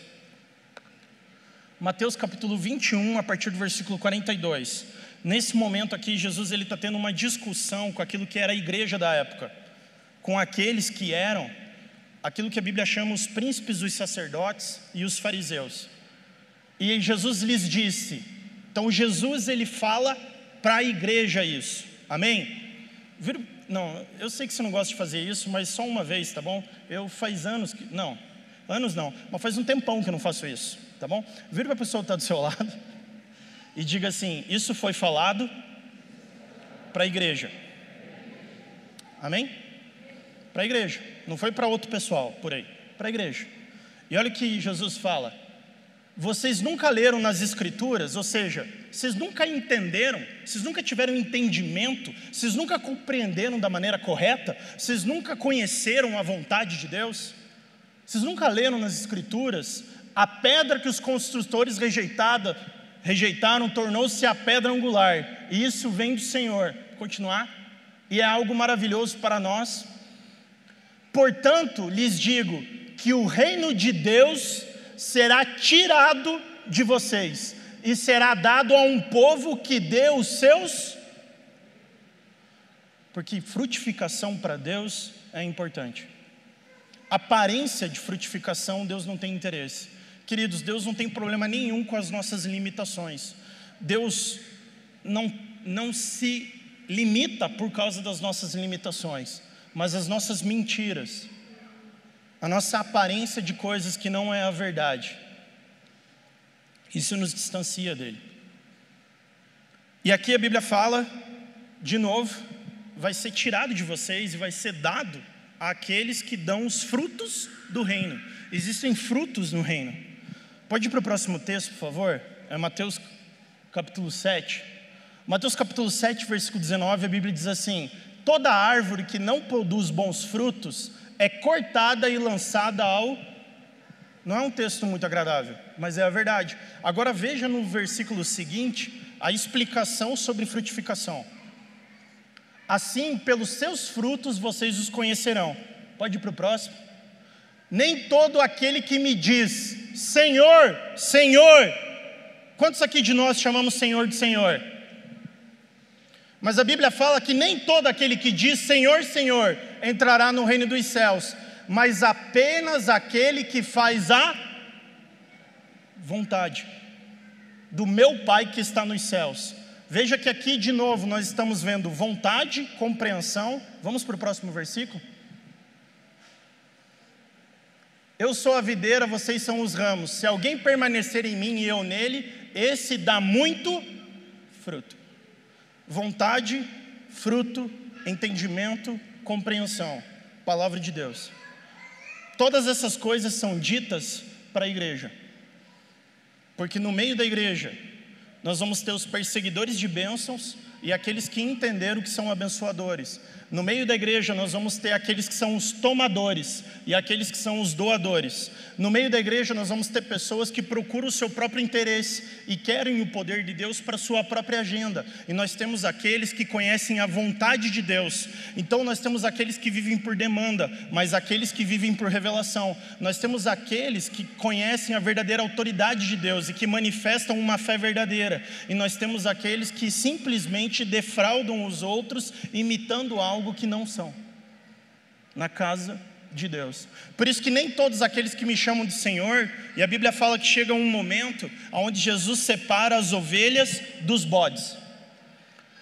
[SPEAKER 1] Mateus capítulo 21, a partir do versículo 42. Nesse momento aqui, Jesus ele está tendo uma discussão com aquilo que era a igreja da época, com aqueles que eram aquilo que a Bíblia chama os príncipes, os sacerdotes e os fariseus. E Jesus lhes disse. Então Jesus ele fala para a igreja isso. Amém? Não, eu sei que você não gosta de fazer isso, mas só uma vez, tá bom? Eu faz anos que. Não, anos não, mas faz um tempão que eu não faço isso, tá bom? Vira para a pessoa que está do seu lado e diga assim: Isso foi falado para a igreja. Amém? Para a igreja, não foi para outro pessoal por aí, para a igreja. E olha o que Jesus fala: Vocês nunca leram nas Escrituras, ou seja, vocês nunca entenderam, vocês nunca tiveram entendimento, vocês nunca compreenderam da maneira correta, vocês nunca conheceram a vontade de Deus, vocês nunca leram nas Escrituras a pedra que os construtores rejeitada, rejeitaram tornou-se a pedra angular, e isso vem do Senhor. Continuar, e é algo maravilhoso para nós. Portanto, lhes digo que o reino de Deus será tirado de vocês e será dado a um povo que dê os seus. Porque frutificação para Deus é importante. Aparência de frutificação, Deus não tem interesse. Queridos, Deus não tem problema nenhum com as nossas limitações. Deus não, não se limita por causa das nossas limitações, mas as nossas mentiras, a nossa aparência de coisas que não é a verdade. Isso nos distancia dele. E aqui a Bíblia fala, de novo, vai ser tirado de vocês e vai ser dado àqueles que dão os frutos do reino. Existem frutos no reino. Pode ir para o próximo texto, por favor? É Mateus capítulo 7. Mateus capítulo 7, versículo 19, a Bíblia diz assim: Toda árvore que não produz bons frutos é cortada e lançada ao não é um texto muito agradável, mas é a verdade. Agora veja no versículo seguinte a explicação sobre frutificação. Assim, pelos seus frutos vocês os conhecerão. Pode ir para o próximo. Nem todo aquele que me diz, Senhor, Senhor, quantos aqui de nós chamamos Senhor de Senhor? Mas a Bíblia fala que nem todo aquele que diz Senhor, Senhor entrará no reino dos céus, mas apenas aquele que faz a vontade do meu Pai que está nos céus. Veja que aqui de novo nós estamos vendo vontade, compreensão. Vamos para o próximo versículo. Eu sou a videira, vocês são os ramos. Se alguém permanecer em mim e eu nele, esse dá muito fruto. Vontade, fruto, entendimento, compreensão. Palavra de Deus. Todas essas coisas são ditas para a igreja, porque no meio da igreja nós vamos ter os perseguidores de bênçãos e aqueles que entenderam que são abençoadores. No meio da igreja, nós vamos ter aqueles que são os tomadores e aqueles que são os doadores. No meio da igreja, nós vamos ter pessoas que procuram o seu próprio interesse e querem o poder de Deus para sua própria agenda. E nós temos aqueles que conhecem a vontade de Deus. Então, nós temos aqueles que vivem por demanda, mas aqueles que vivem por revelação. Nós temos aqueles que conhecem a verdadeira autoridade de Deus e que manifestam uma fé verdadeira. E nós temos aqueles que simplesmente defraudam os outros, imitando algo algo que não são na casa de Deus. Por isso que nem todos aqueles que me chamam de Senhor, e a Bíblia fala que chega um momento onde Jesus separa as ovelhas dos bodes.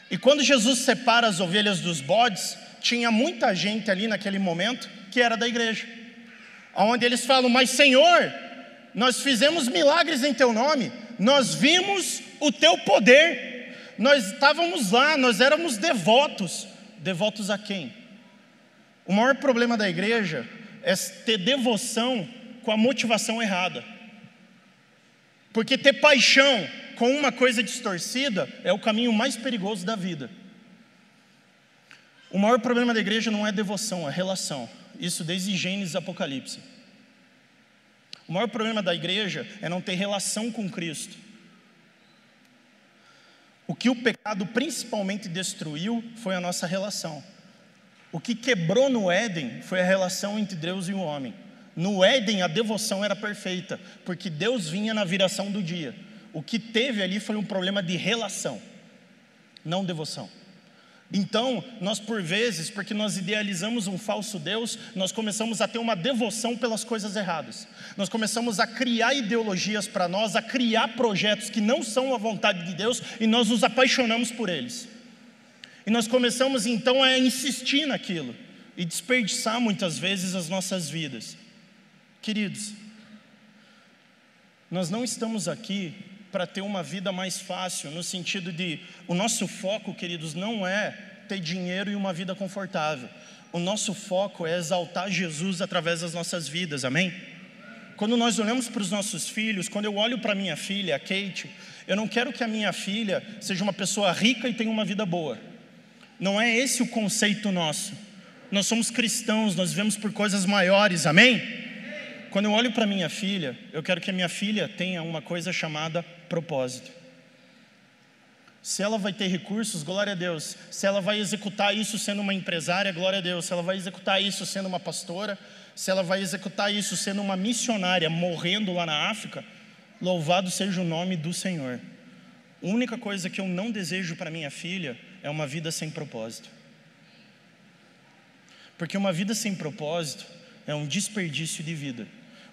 [SPEAKER 1] E quando Jesus separa as ovelhas dos bodes, tinha muita gente ali naquele momento que era da igreja. Onde eles falam: "Mas Senhor, nós fizemos milagres em teu nome, nós vimos o teu poder, nós estávamos lá, nós éramos devotos, Devotos a quem? O maior problema da igreja é ter devoção com a motivação errada. Porque ter paixão com uma coisa distorcida é o caminho mais perigoso da vida. O maior problema da igreja não é devoção, é relação. Isso desde Gênesis Apocalipse. O maior problema da igreja é não ter relação com Cristo. O que o pecado principalmente destruiu foi a nossa relação. O que quebrou no Éden foi a relação entre Deus e o homem. No Éden, a devoção era perfeita, porque Deus vinha na viração do dia. O que teve ali foi um problema de relação, não devoção. Então, nós por vezes, porque nós idealizamos um falso Deus, nós começamos a ter uma devoção pelas coisas erradas. Nós começamos a criar ideologias para nós, a criar projetos que não são a vontade de Deus e nós nos apaixonamos por eles. E nós começamos então a insistir naquilo e desperdiçar muitas vezes as nossas vidas. Queridos, nós não estamos aqui para ter uma vida mais fácil, no sentido de o nosso foco, queridos, não é ter dinheiro e uma vida confortável. O nosso foco é exaltar Jesus através das nossas vidas, amém? Quando nós olhamos para os nossos filhos, quando eu olho para minha filha, a Kate, eu não quero que a minha filha seja uma pessoa rica e tenha uma vida boa. Não é esse o conceito nosso. Nós somos cristãos, nós vivemos por coisas maiores, amém? Quando eu olho para minha filha, eu quero que a minha filha tenha uma coisa chamada propósito. Se ela vai ter recursos, glória a Deus. Se ela vai executar isso sendo uma empresária, glória a Deus. Se ela vai executar isso sendo uma pastora, se ela vai executar isso sendo uma missionária morrendo lá na África, louvado seja o nome do Senhor. A única coisa que eu não desejo para minha filha é uma vida sem propósito. Porque uma vida sem propósito é um desperdício de vida.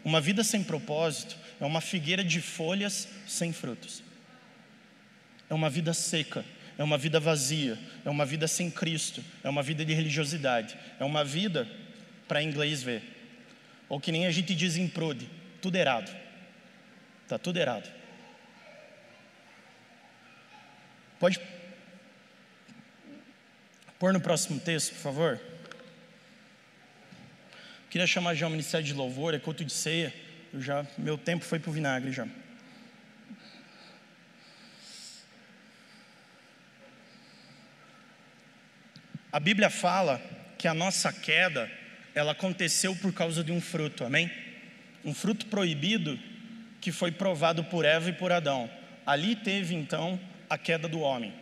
[SPEAKER 1] Uma vida sem propósito é uma figueira de folhas sem frutos. É uma vida seca, é uma vida vazia, é uma vida sem Cristo, é uma vida de religiosidade, é uma vida para inglês ver. Ou que nem a gente diz em prode, tudo errado. Tá tudo errado. Pode pôr no próximo texto, por favor? Queria chamar já o Ministério de Louvor, é culto de ceia. Eu já, meu tempo foi para o vinagre já. A Bíblia fala que a nossa queda, ela aconteceu por causa de um fruto, amém? Um fruto proibido que foi provado por Eva e por Adão. Ali teve então a queda do homem.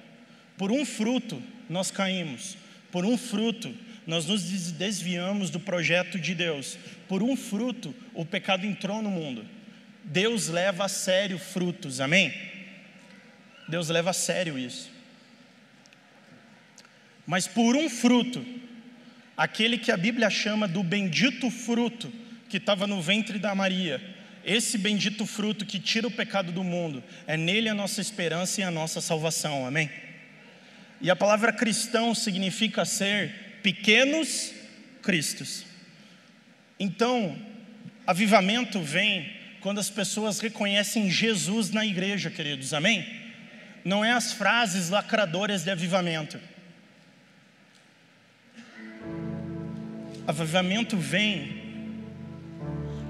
[SPEAKER 1] Por um fruto nós caímos, por um fruto nós nos desviamos do projeto de Deus. Por um fruto, o pecado entrou no mundo. Deus leva a sério frutos, amém? Deus leva a sério isso. Mas por um fruto, aquele que a Bíblia chama do bendito fruto que estava no ventre da Maria, esse bendito fruto que tira o pecado do mundo, é nele a nossa esperança e a nossa salvação, amém? E a palavra cristão significa ser pequenos cristos. Então, avivamento vem quando as pessoas reconhecem Jesus na igreja, queridos, amém? Não é as frases lacradoras de avivamento. Avivamento vem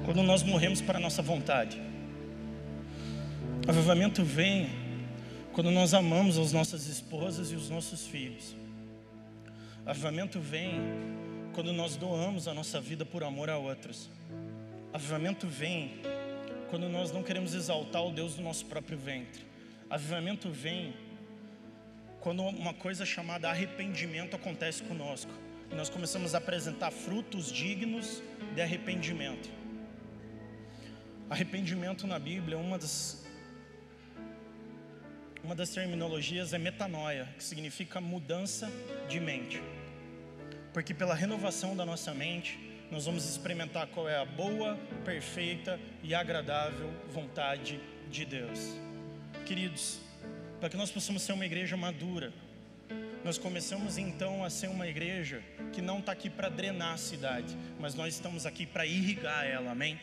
[SPEAKER 1] quando nós morremos para a nossa vontade. Avivamento vem quando nós amamos as nossas esposas e os nossos filhos. Avivamento vem quando nós doamos a nossa vida por amor a outros. Avivamento vem quando nós não queremos exaltar o Deus do nosso próprio ventre. Avivamento vem quando uma coisa chamada arrependimento acontece conosco. E nós começamos a apresentar frutos dignos de arrependimento. Arrependimento na Bíblia, uma das uma das terminologias é metanoia, que significa mudança de mente. Porque pela renovação da nossa mente, nós vamos experimentar qual é a boa, perfeita e agradável vontade de Deus. Queridos, para que nós possamos ser uma igreja madura, nós começamos então a ser uma igreja que não está aqui para drenar a cidade, mas nós estamos aqui para irrigar ela, amém?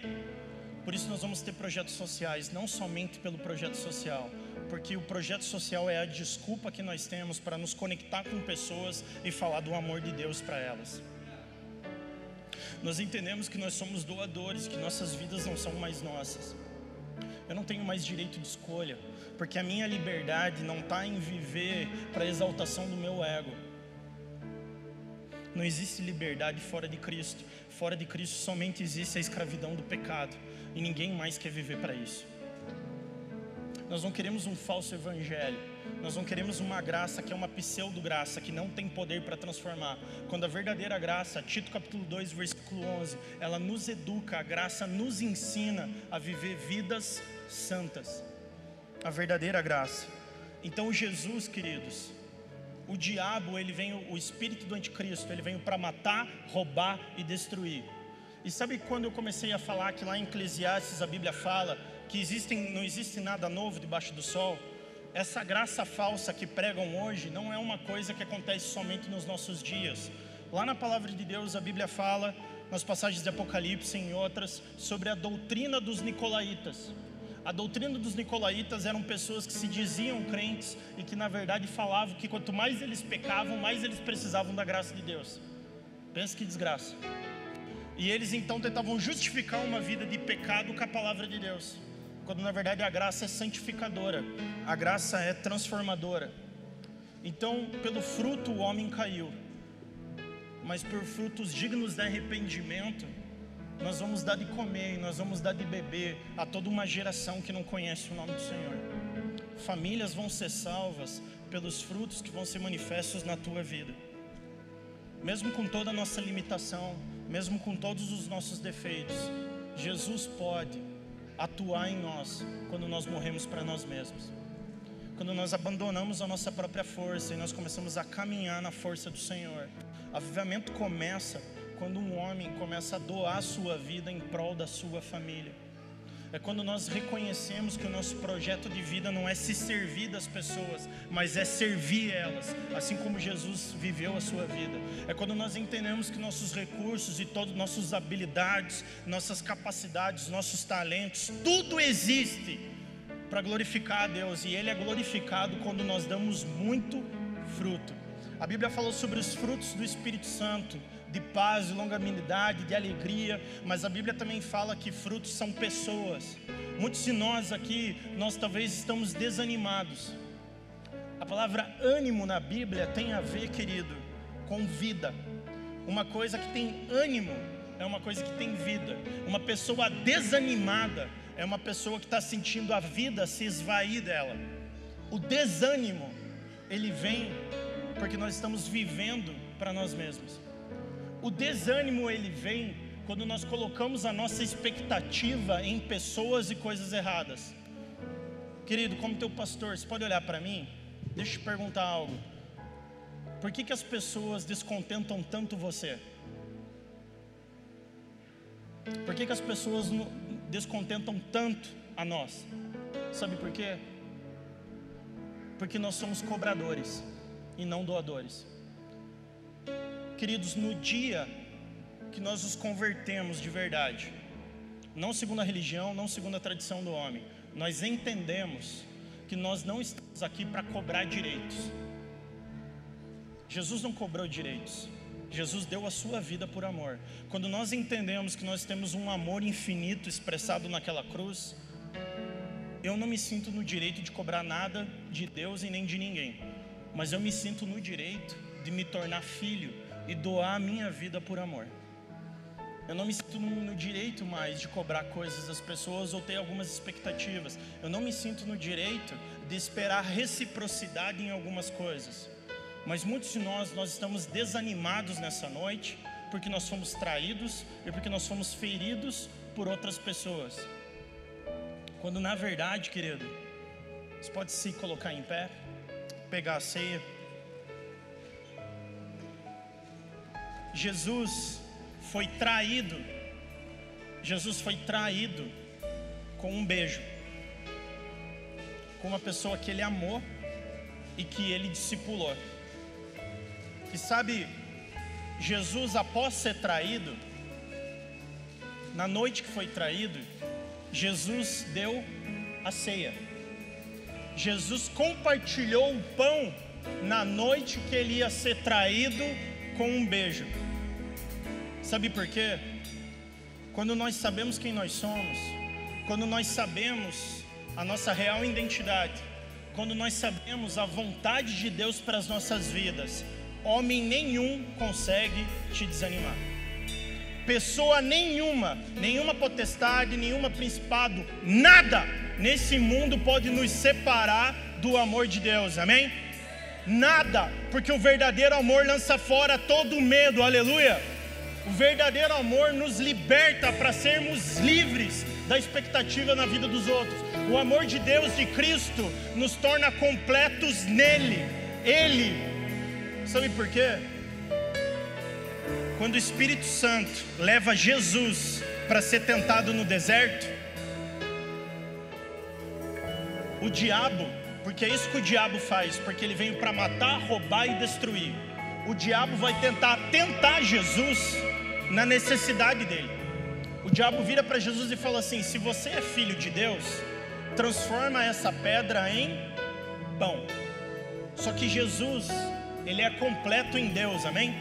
[SPEAKER 1] Por isso nós vamos ter projetos sociais, não somente pelo projeto social, porque o projeto social é a desculpa que nós temos para nos conectar com pessoas e falar do amor de Deus para elas. Nós entendemos que nós somos doadores, que nossas vidas não são mais nossas. Eu não tenho mais direito de escolha, porque a minha liberdade não está em viver para exaltação do meu ego. Não existe liberdade fora de Cristo. Fora de Cristo somente existe a escravidão do pecado, e ninguém mais quer viver para isso. Nós não queremos um falso evangelho. Nós não queremos uma graça que é uma pseudo-graça, que não tem poder para transformar. Quando a verdadeira graça, Tito capítulo 2, versículo 11, ela nos educa, a graça nos ensina a viver vidas santas. A verdadeira graça. Então Jesus, queridos, o diabo, ele vem, o espírito do anticristo, ele veio para matar, roubar e destruir. E sabe quando eu comecei a falar que lá em Eclesiastes a Bíblia fala que existem, não existe nada novo debaixo do sol? essa graça falsa que pregam hoje não é uma coisa que acontece somente nos nossos dias. Lá na palavra de Deus, a Bíblia fala, nas passagens de Apocalipse e em outras, sobre a doutrina dos nicolaítas. A doutrina dos nicolaítas eram pessoas que se diziam crentes e que na verdade falavam que quanto mais eles pecavam, mais eles precisavam da graça de Deus. Pensa que desgraça. E eles então tentavam justificar uma vida de pecado com a palavra de Deus quando na verdade a graça é santificadora, a graça é transformadora. Então, pelo fruto o homem caiu, mas por frutos dignos de arrependimento, nós vamos dar de comer, nós vamos dar de beber a toda uma geração que não conhece o nome do Senhor. Famílias vão ser salvas pelos frutos que vão ser manifestos na tua vida. Mesmo com toda a nossa limitação, mesmo com todos os nossos defeitos, Jesus pode atuar em nós quando nós morremos para nós mesmos. Quando nós abandonamos a nossa própria força e nós começamos a caminhar na força do Senhor. Avivamento começa quando um homem começa a doar a sua vida em prol da sua família. É quando nós reconhecemos que o nosso projeto de vida não é se servir das pessoas, mas é servir elas, assim como Jesus viveu a sua vida. É quando nós entendemos que nossos recursos e todas nossas habilidades, nossas capacidades, nossos talentos, tudo existe para glorificar a Deus e Ele é glorificado quando nós damos muito fruto. A Bíblia falou sobre os frutos do Espírito Santo de paz, de longanimidade, de alegria, mas a Bíblia também fala que frutos são pessoas. Muitos de nós aqui, nós talvez estamos desanimados. A palavra ânimo na Bíblia tem a ver, querido, com vida. Uma coisa que tem ânimo é uma coisa que tem vida. Uma pessoa desanimada é uma pessoa que está sentindo a vida se esvair dela. O desânimo, ele vem porque nós estamos vivendo para nós mesmos. O desânimo ele vem quando nós colocamos a nossa expectativa em pessoas e coisas erradas. Querido, como teu pastor, você pode olhar para mim? Deixa eu te perguntar algo. Por que, que as pessoas descontentam tanto você? Por que, que as pessoas descontentam tanto a nós? Sabe por quê? Porque nós somos cobradores e não doadores. Queridos, no dia que nós nos convertemos de verdade, não segundo a religião, não segundo a tradição do homem, nós entendemos que nós não estamos aqui para cobrar direitos. Jesus não cobrou direitos. Jesus deu a sua vida por amor. Quando nós entendemos que nós temos um amor infinito expressado naquela cruz, eu não me sinto no direito de cobrar nada de Deus e nem de ninguém, mas eu me sinto no direito de me tornar filho e doar a minha vida por amor. Eu não me sinto no direito mais de cobrar coisas das pessoas ou ter algumas expectativas. Eu não me sinto no direito de esperar reciprocidade em algumas coisas. Mas muitos de nós, nós estamos desanimados nessa noite porque nós fomos traídos e porque nós fomos feridos por outras pessoas. Quando na verdade, querido, você pode se colocar em pé, pegar a ceia. Jesus foi traído. Jesus foi traído com um beijo, com uma pessoa que ele amou e que ele discipulou. E sabe, Jesus, após ser traído, na noite que foi traído, Jesus deu a ceia. Jesus compartilhou o pão na noite que ele ia ser traído com um beijo. Sabe por quê? Quando nós sabemos quem nós somos, quando nós sabemos a nossa real identidade, quando nós sabemos a vontade de Deus para as nossas vidas, homem nenhum consegue te desanimar. Pessoa nenhuma, nenhuma potestade, nenhuma principado, nada nesse mundo pode nos separar do amor de Deus, amém? Nada, porque o verdadeiro amor lança fora todo medo, aleluia. O verdadeiro amor nos liberta para sermos livres da expectativa na vida dos outros. O amor de Deus, de Cristo, nos torna completos nele. Ele, sabe por quê? Quando o Espírito Santo leva Jesus para ser tentado no deserto, o diabo, porque é isso que o diabo faz, porque ele veio para matar, roubar e destruir. O diabo vai tentar tentar Jesus na necessidade dele. O diabo vira para Jesus e fala assim: se você é filho de Deus, transforma essa pedra em pão. Só que Jesus, ele é completo em Deus, amém?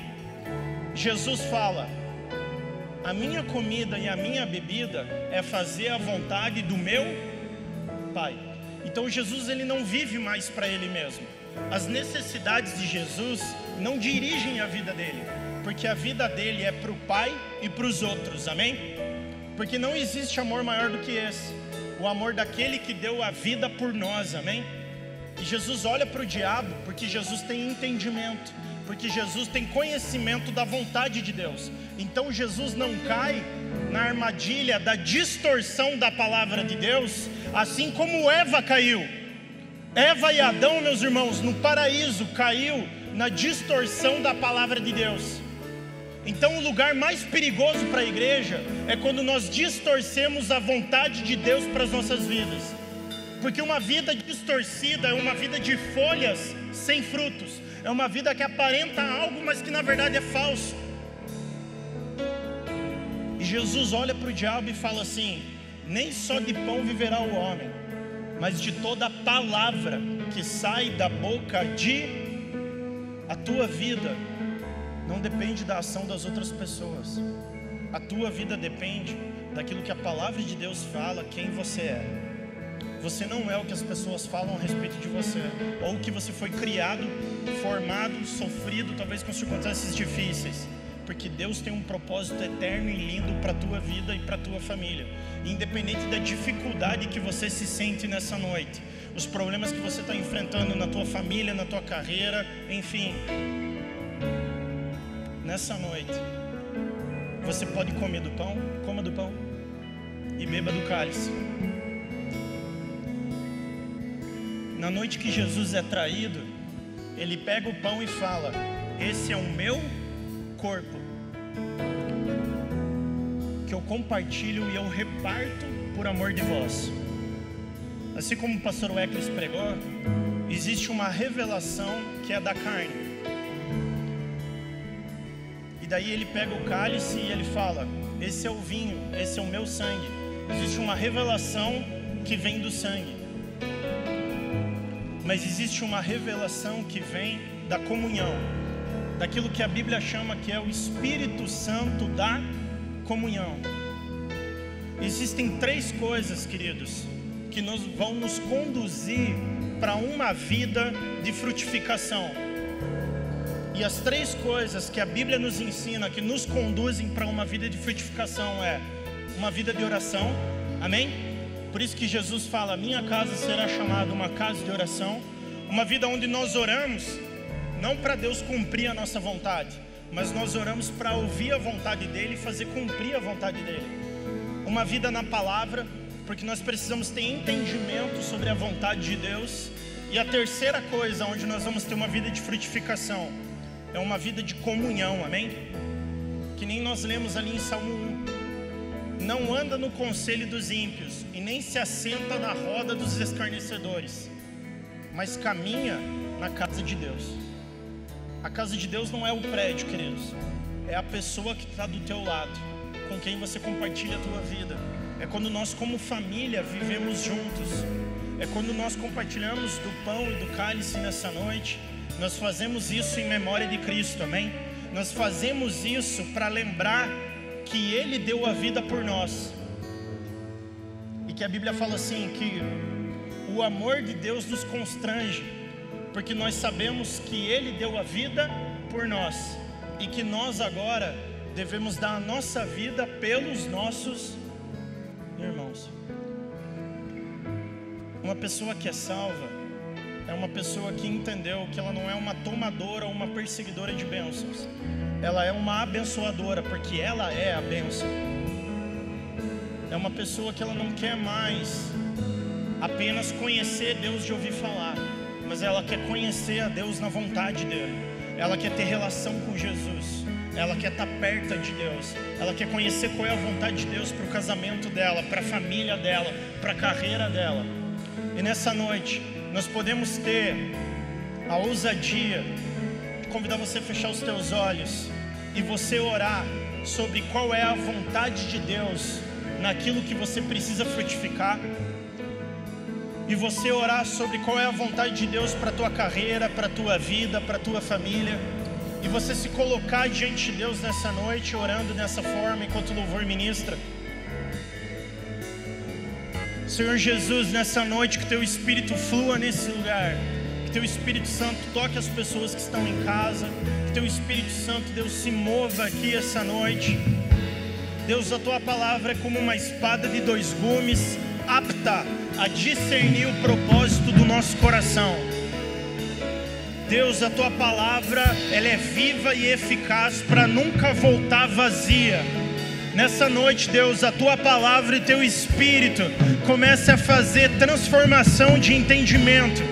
[SPEAKER 1] Jesus fala: a minha comida e a minha bebida é fazer a vontade do meu Pai. Então Jesus ele não vive mais para ele mesmo. As necessidades de Jesus não dirigem a vida dele porque a vida dele é para o Pai e para os outros, amém? Porque não existe amor maior do que esse, o amor daquele que deu a vida por nós, amém? E Jesus olha para o diabo porque Jesus tem entendimento, porque Jesus tem conhecimento da vontade de Deus. Então Jesus não cai na armadilha da distorção da palavra de Deus, assim como Eva caiu. Eva e Adão, meus irmãos, no paraíso caiu na distorção da palavra de Deus. Então, o lugar mais perigoso para a igreja é quando nós distorcemos a vontade de Deus para as nossas vidas. Porque uma vida distorcida é uma vida de folhas sem frutos, é uma vida que aparenta algo, mas que na verdade é falso. E Jesus olha para o diabo e fala assim: Nem só de pão viverá o homem, mas de toda palavra que sai da boca de a tua vida não depende da ação das outras pessoas. A tua vida depende daquilo que a palavra de Deus fala, quem você é. Você não é o que as pessoas falam a respeito de você, ou que você foi criado, formado, sofrido, talvez com circunstâncias difíceis. Porque Deus tem um propósito eterno e lindo para a tua vida e para a tua família. Independente da dificuldade que você se sente nessa noite, os problemas que você está enfrentando na tua família, na tua carreira, enfim, nessa noite, você pode comer do pão, coma do pão e beba do cálice. Na noite que Jesus é traído, ele pega o pão e fala: Esse é o meu corpo, que eu compartilho e eu reparto por amor de vós. Assim como o pastor Weckles pregou, existe uma revelação que é da carne daí ele pega o cálice e ele fala: Esse é o vinho, esse é o meu sangue. Existe uma revelação que vem do sangue, mas existe uma revelação que vem da comunhão, daquilo que a Bíblia chama que é o Espírito Santo da comunhão. Existem três coisas, queridos, que nos, vão nos conduzir para uma vida de frutificação. E as três coisas que a Bíblia nos ensina, que nos conduzem para uma vida de frutificação, é uma vida de oração, amém? Por isso que Jesus fala: Minha casa será chamada uma casa de oração, uma vida onde nós oramos, não para Deus cumprir a nossa vontade, mas nós oramos para ouvir a vontade dEle e fazer cumprir a vontade dEle. Uma vida na palavra, porque nós precisamos ter entendimento sobre a vontade de Deus. E a terceira coisa, onde nós vamos ter uma vida de frutificação, é uma vida de comunhão, amém? Que nem nós lemos ali em Salmo 1. Não anda no conselho dos ímpios e nem se assenta na roda dos escarnecedores, mas caminha na casa de Deus. A casa de Deus não é o prédio, queridos, é a pessoa que está do teu lado, com quem você compartilha a tua vida. É quando nós, como família, vivemos juntos. É quando nós compartilhamos do pão e do cálice nessa noite nós fazemos isso em memória de Cristo, amém? Nós fazemos isso para lembrar que Ele deu a vida por nós. E que a Bíblia fala assim: que o amor de Deus nos constrange, porque nós sabemos que Ele deu a vida por nós e que nós agora devemos dar a nossa vida pelos nossos irmãos. Uma pessoa que é salva, é uma pessoa que entendeu que ela não é uma tomadora ou uma perseguidora de bênçãos. Ela é uma abençoadora, porque ela é a bênção. É uma pessoa que ela não quer mais apenas conhecer Deus de ouvir falar, mas ela quer conhecer a Deus na vontade dele. Ela quer ter relação com Jesus. Ela quer estar perto de Deus. Ela quer conhecer qual é a vontade de Deus para o casamento dela, para a família dela, para a carreira dela. E nessa noite, nós podemos ter a ousadia de convidar você a fechar os teus olhos e você orar sobre qual é a vontade de Deus naquilo que você precisa frutificar e você orar sobre qual é a vontade de Deus para a tua carreira, para a tua vida, para a tua família. E você se colocar diante de Deus nessa noite, orando dessa forma, enquanto o louvor ministra. Senhor Jesus, nessa noite, que teu Espírito flua nesse lugar. Que teu Espírito Santo toque as pessoas que estão em casa. Que teu Espírito Santo, Deus, se mova aqui essa noite. Deus, a tua palavra é como uma espada de dois gumes, apta a discernir o propósito do nosso coração. Deus, a tua palavra, ela é viva e eficaz para nunca voltar vazia. Nessa noite, Deus, a tua palavra e teu espírito comece a fazer transformação de entendimento,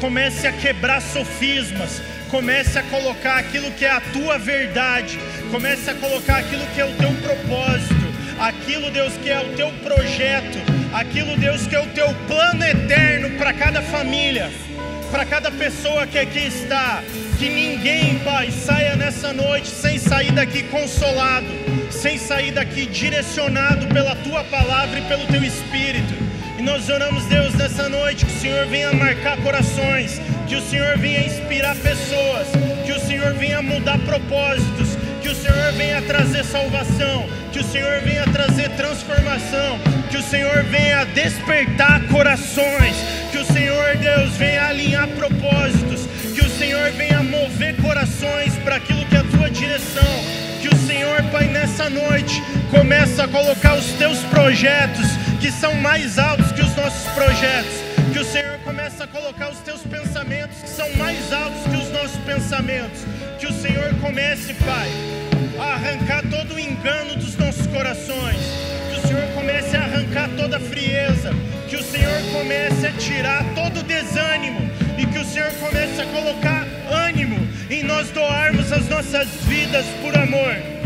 [SPEAKER 1] comece a quebrar sofismas, comece a colocar aquilo que é a tua verdade, comece a colocar aquilo que é o teu propósito, aquilo, Deus, que é o teu projeto, aquilo, Deus, que é o teu plano eterno para cada família, para cada pessoa que aqui está. Que ninguém, Pai, saia nessa noite sem sair daqui consolado, sem sair daqui direcionado pela tua palavra e pelo teu espírito. E nós oramos, Deus, nessa noite, que o Senhor venha marcar corações, que o Senhor venha inspirar pessoas, que o Senhor venha mudar propósitos, que o Senhor venha trazer salvação, que o Senhor venha trazer transformação, que o Senhor venha despertar corações, que o Senhor Deus venha alinhar propósitos, que o Senhor venha mover corações para aquilo que é a tua direção, que o Senhor, Pai, nessa noite começa a colocar os teus projetos que são mais altos que os nossos projetos. Que o Senhor começa a colocar os teus pensamentos que são mais altos que os nossos pensamentos. Que o Senhor comece, Pai, a arrancar todo o engano dos nossos corações. Que o Senhor comece a arrancar toda a frieza. Que o Senhor comece a tirar todo o desânimo. E que o Senhor comece a colocar ânimo em nós doarmos as nossas vidas por amor.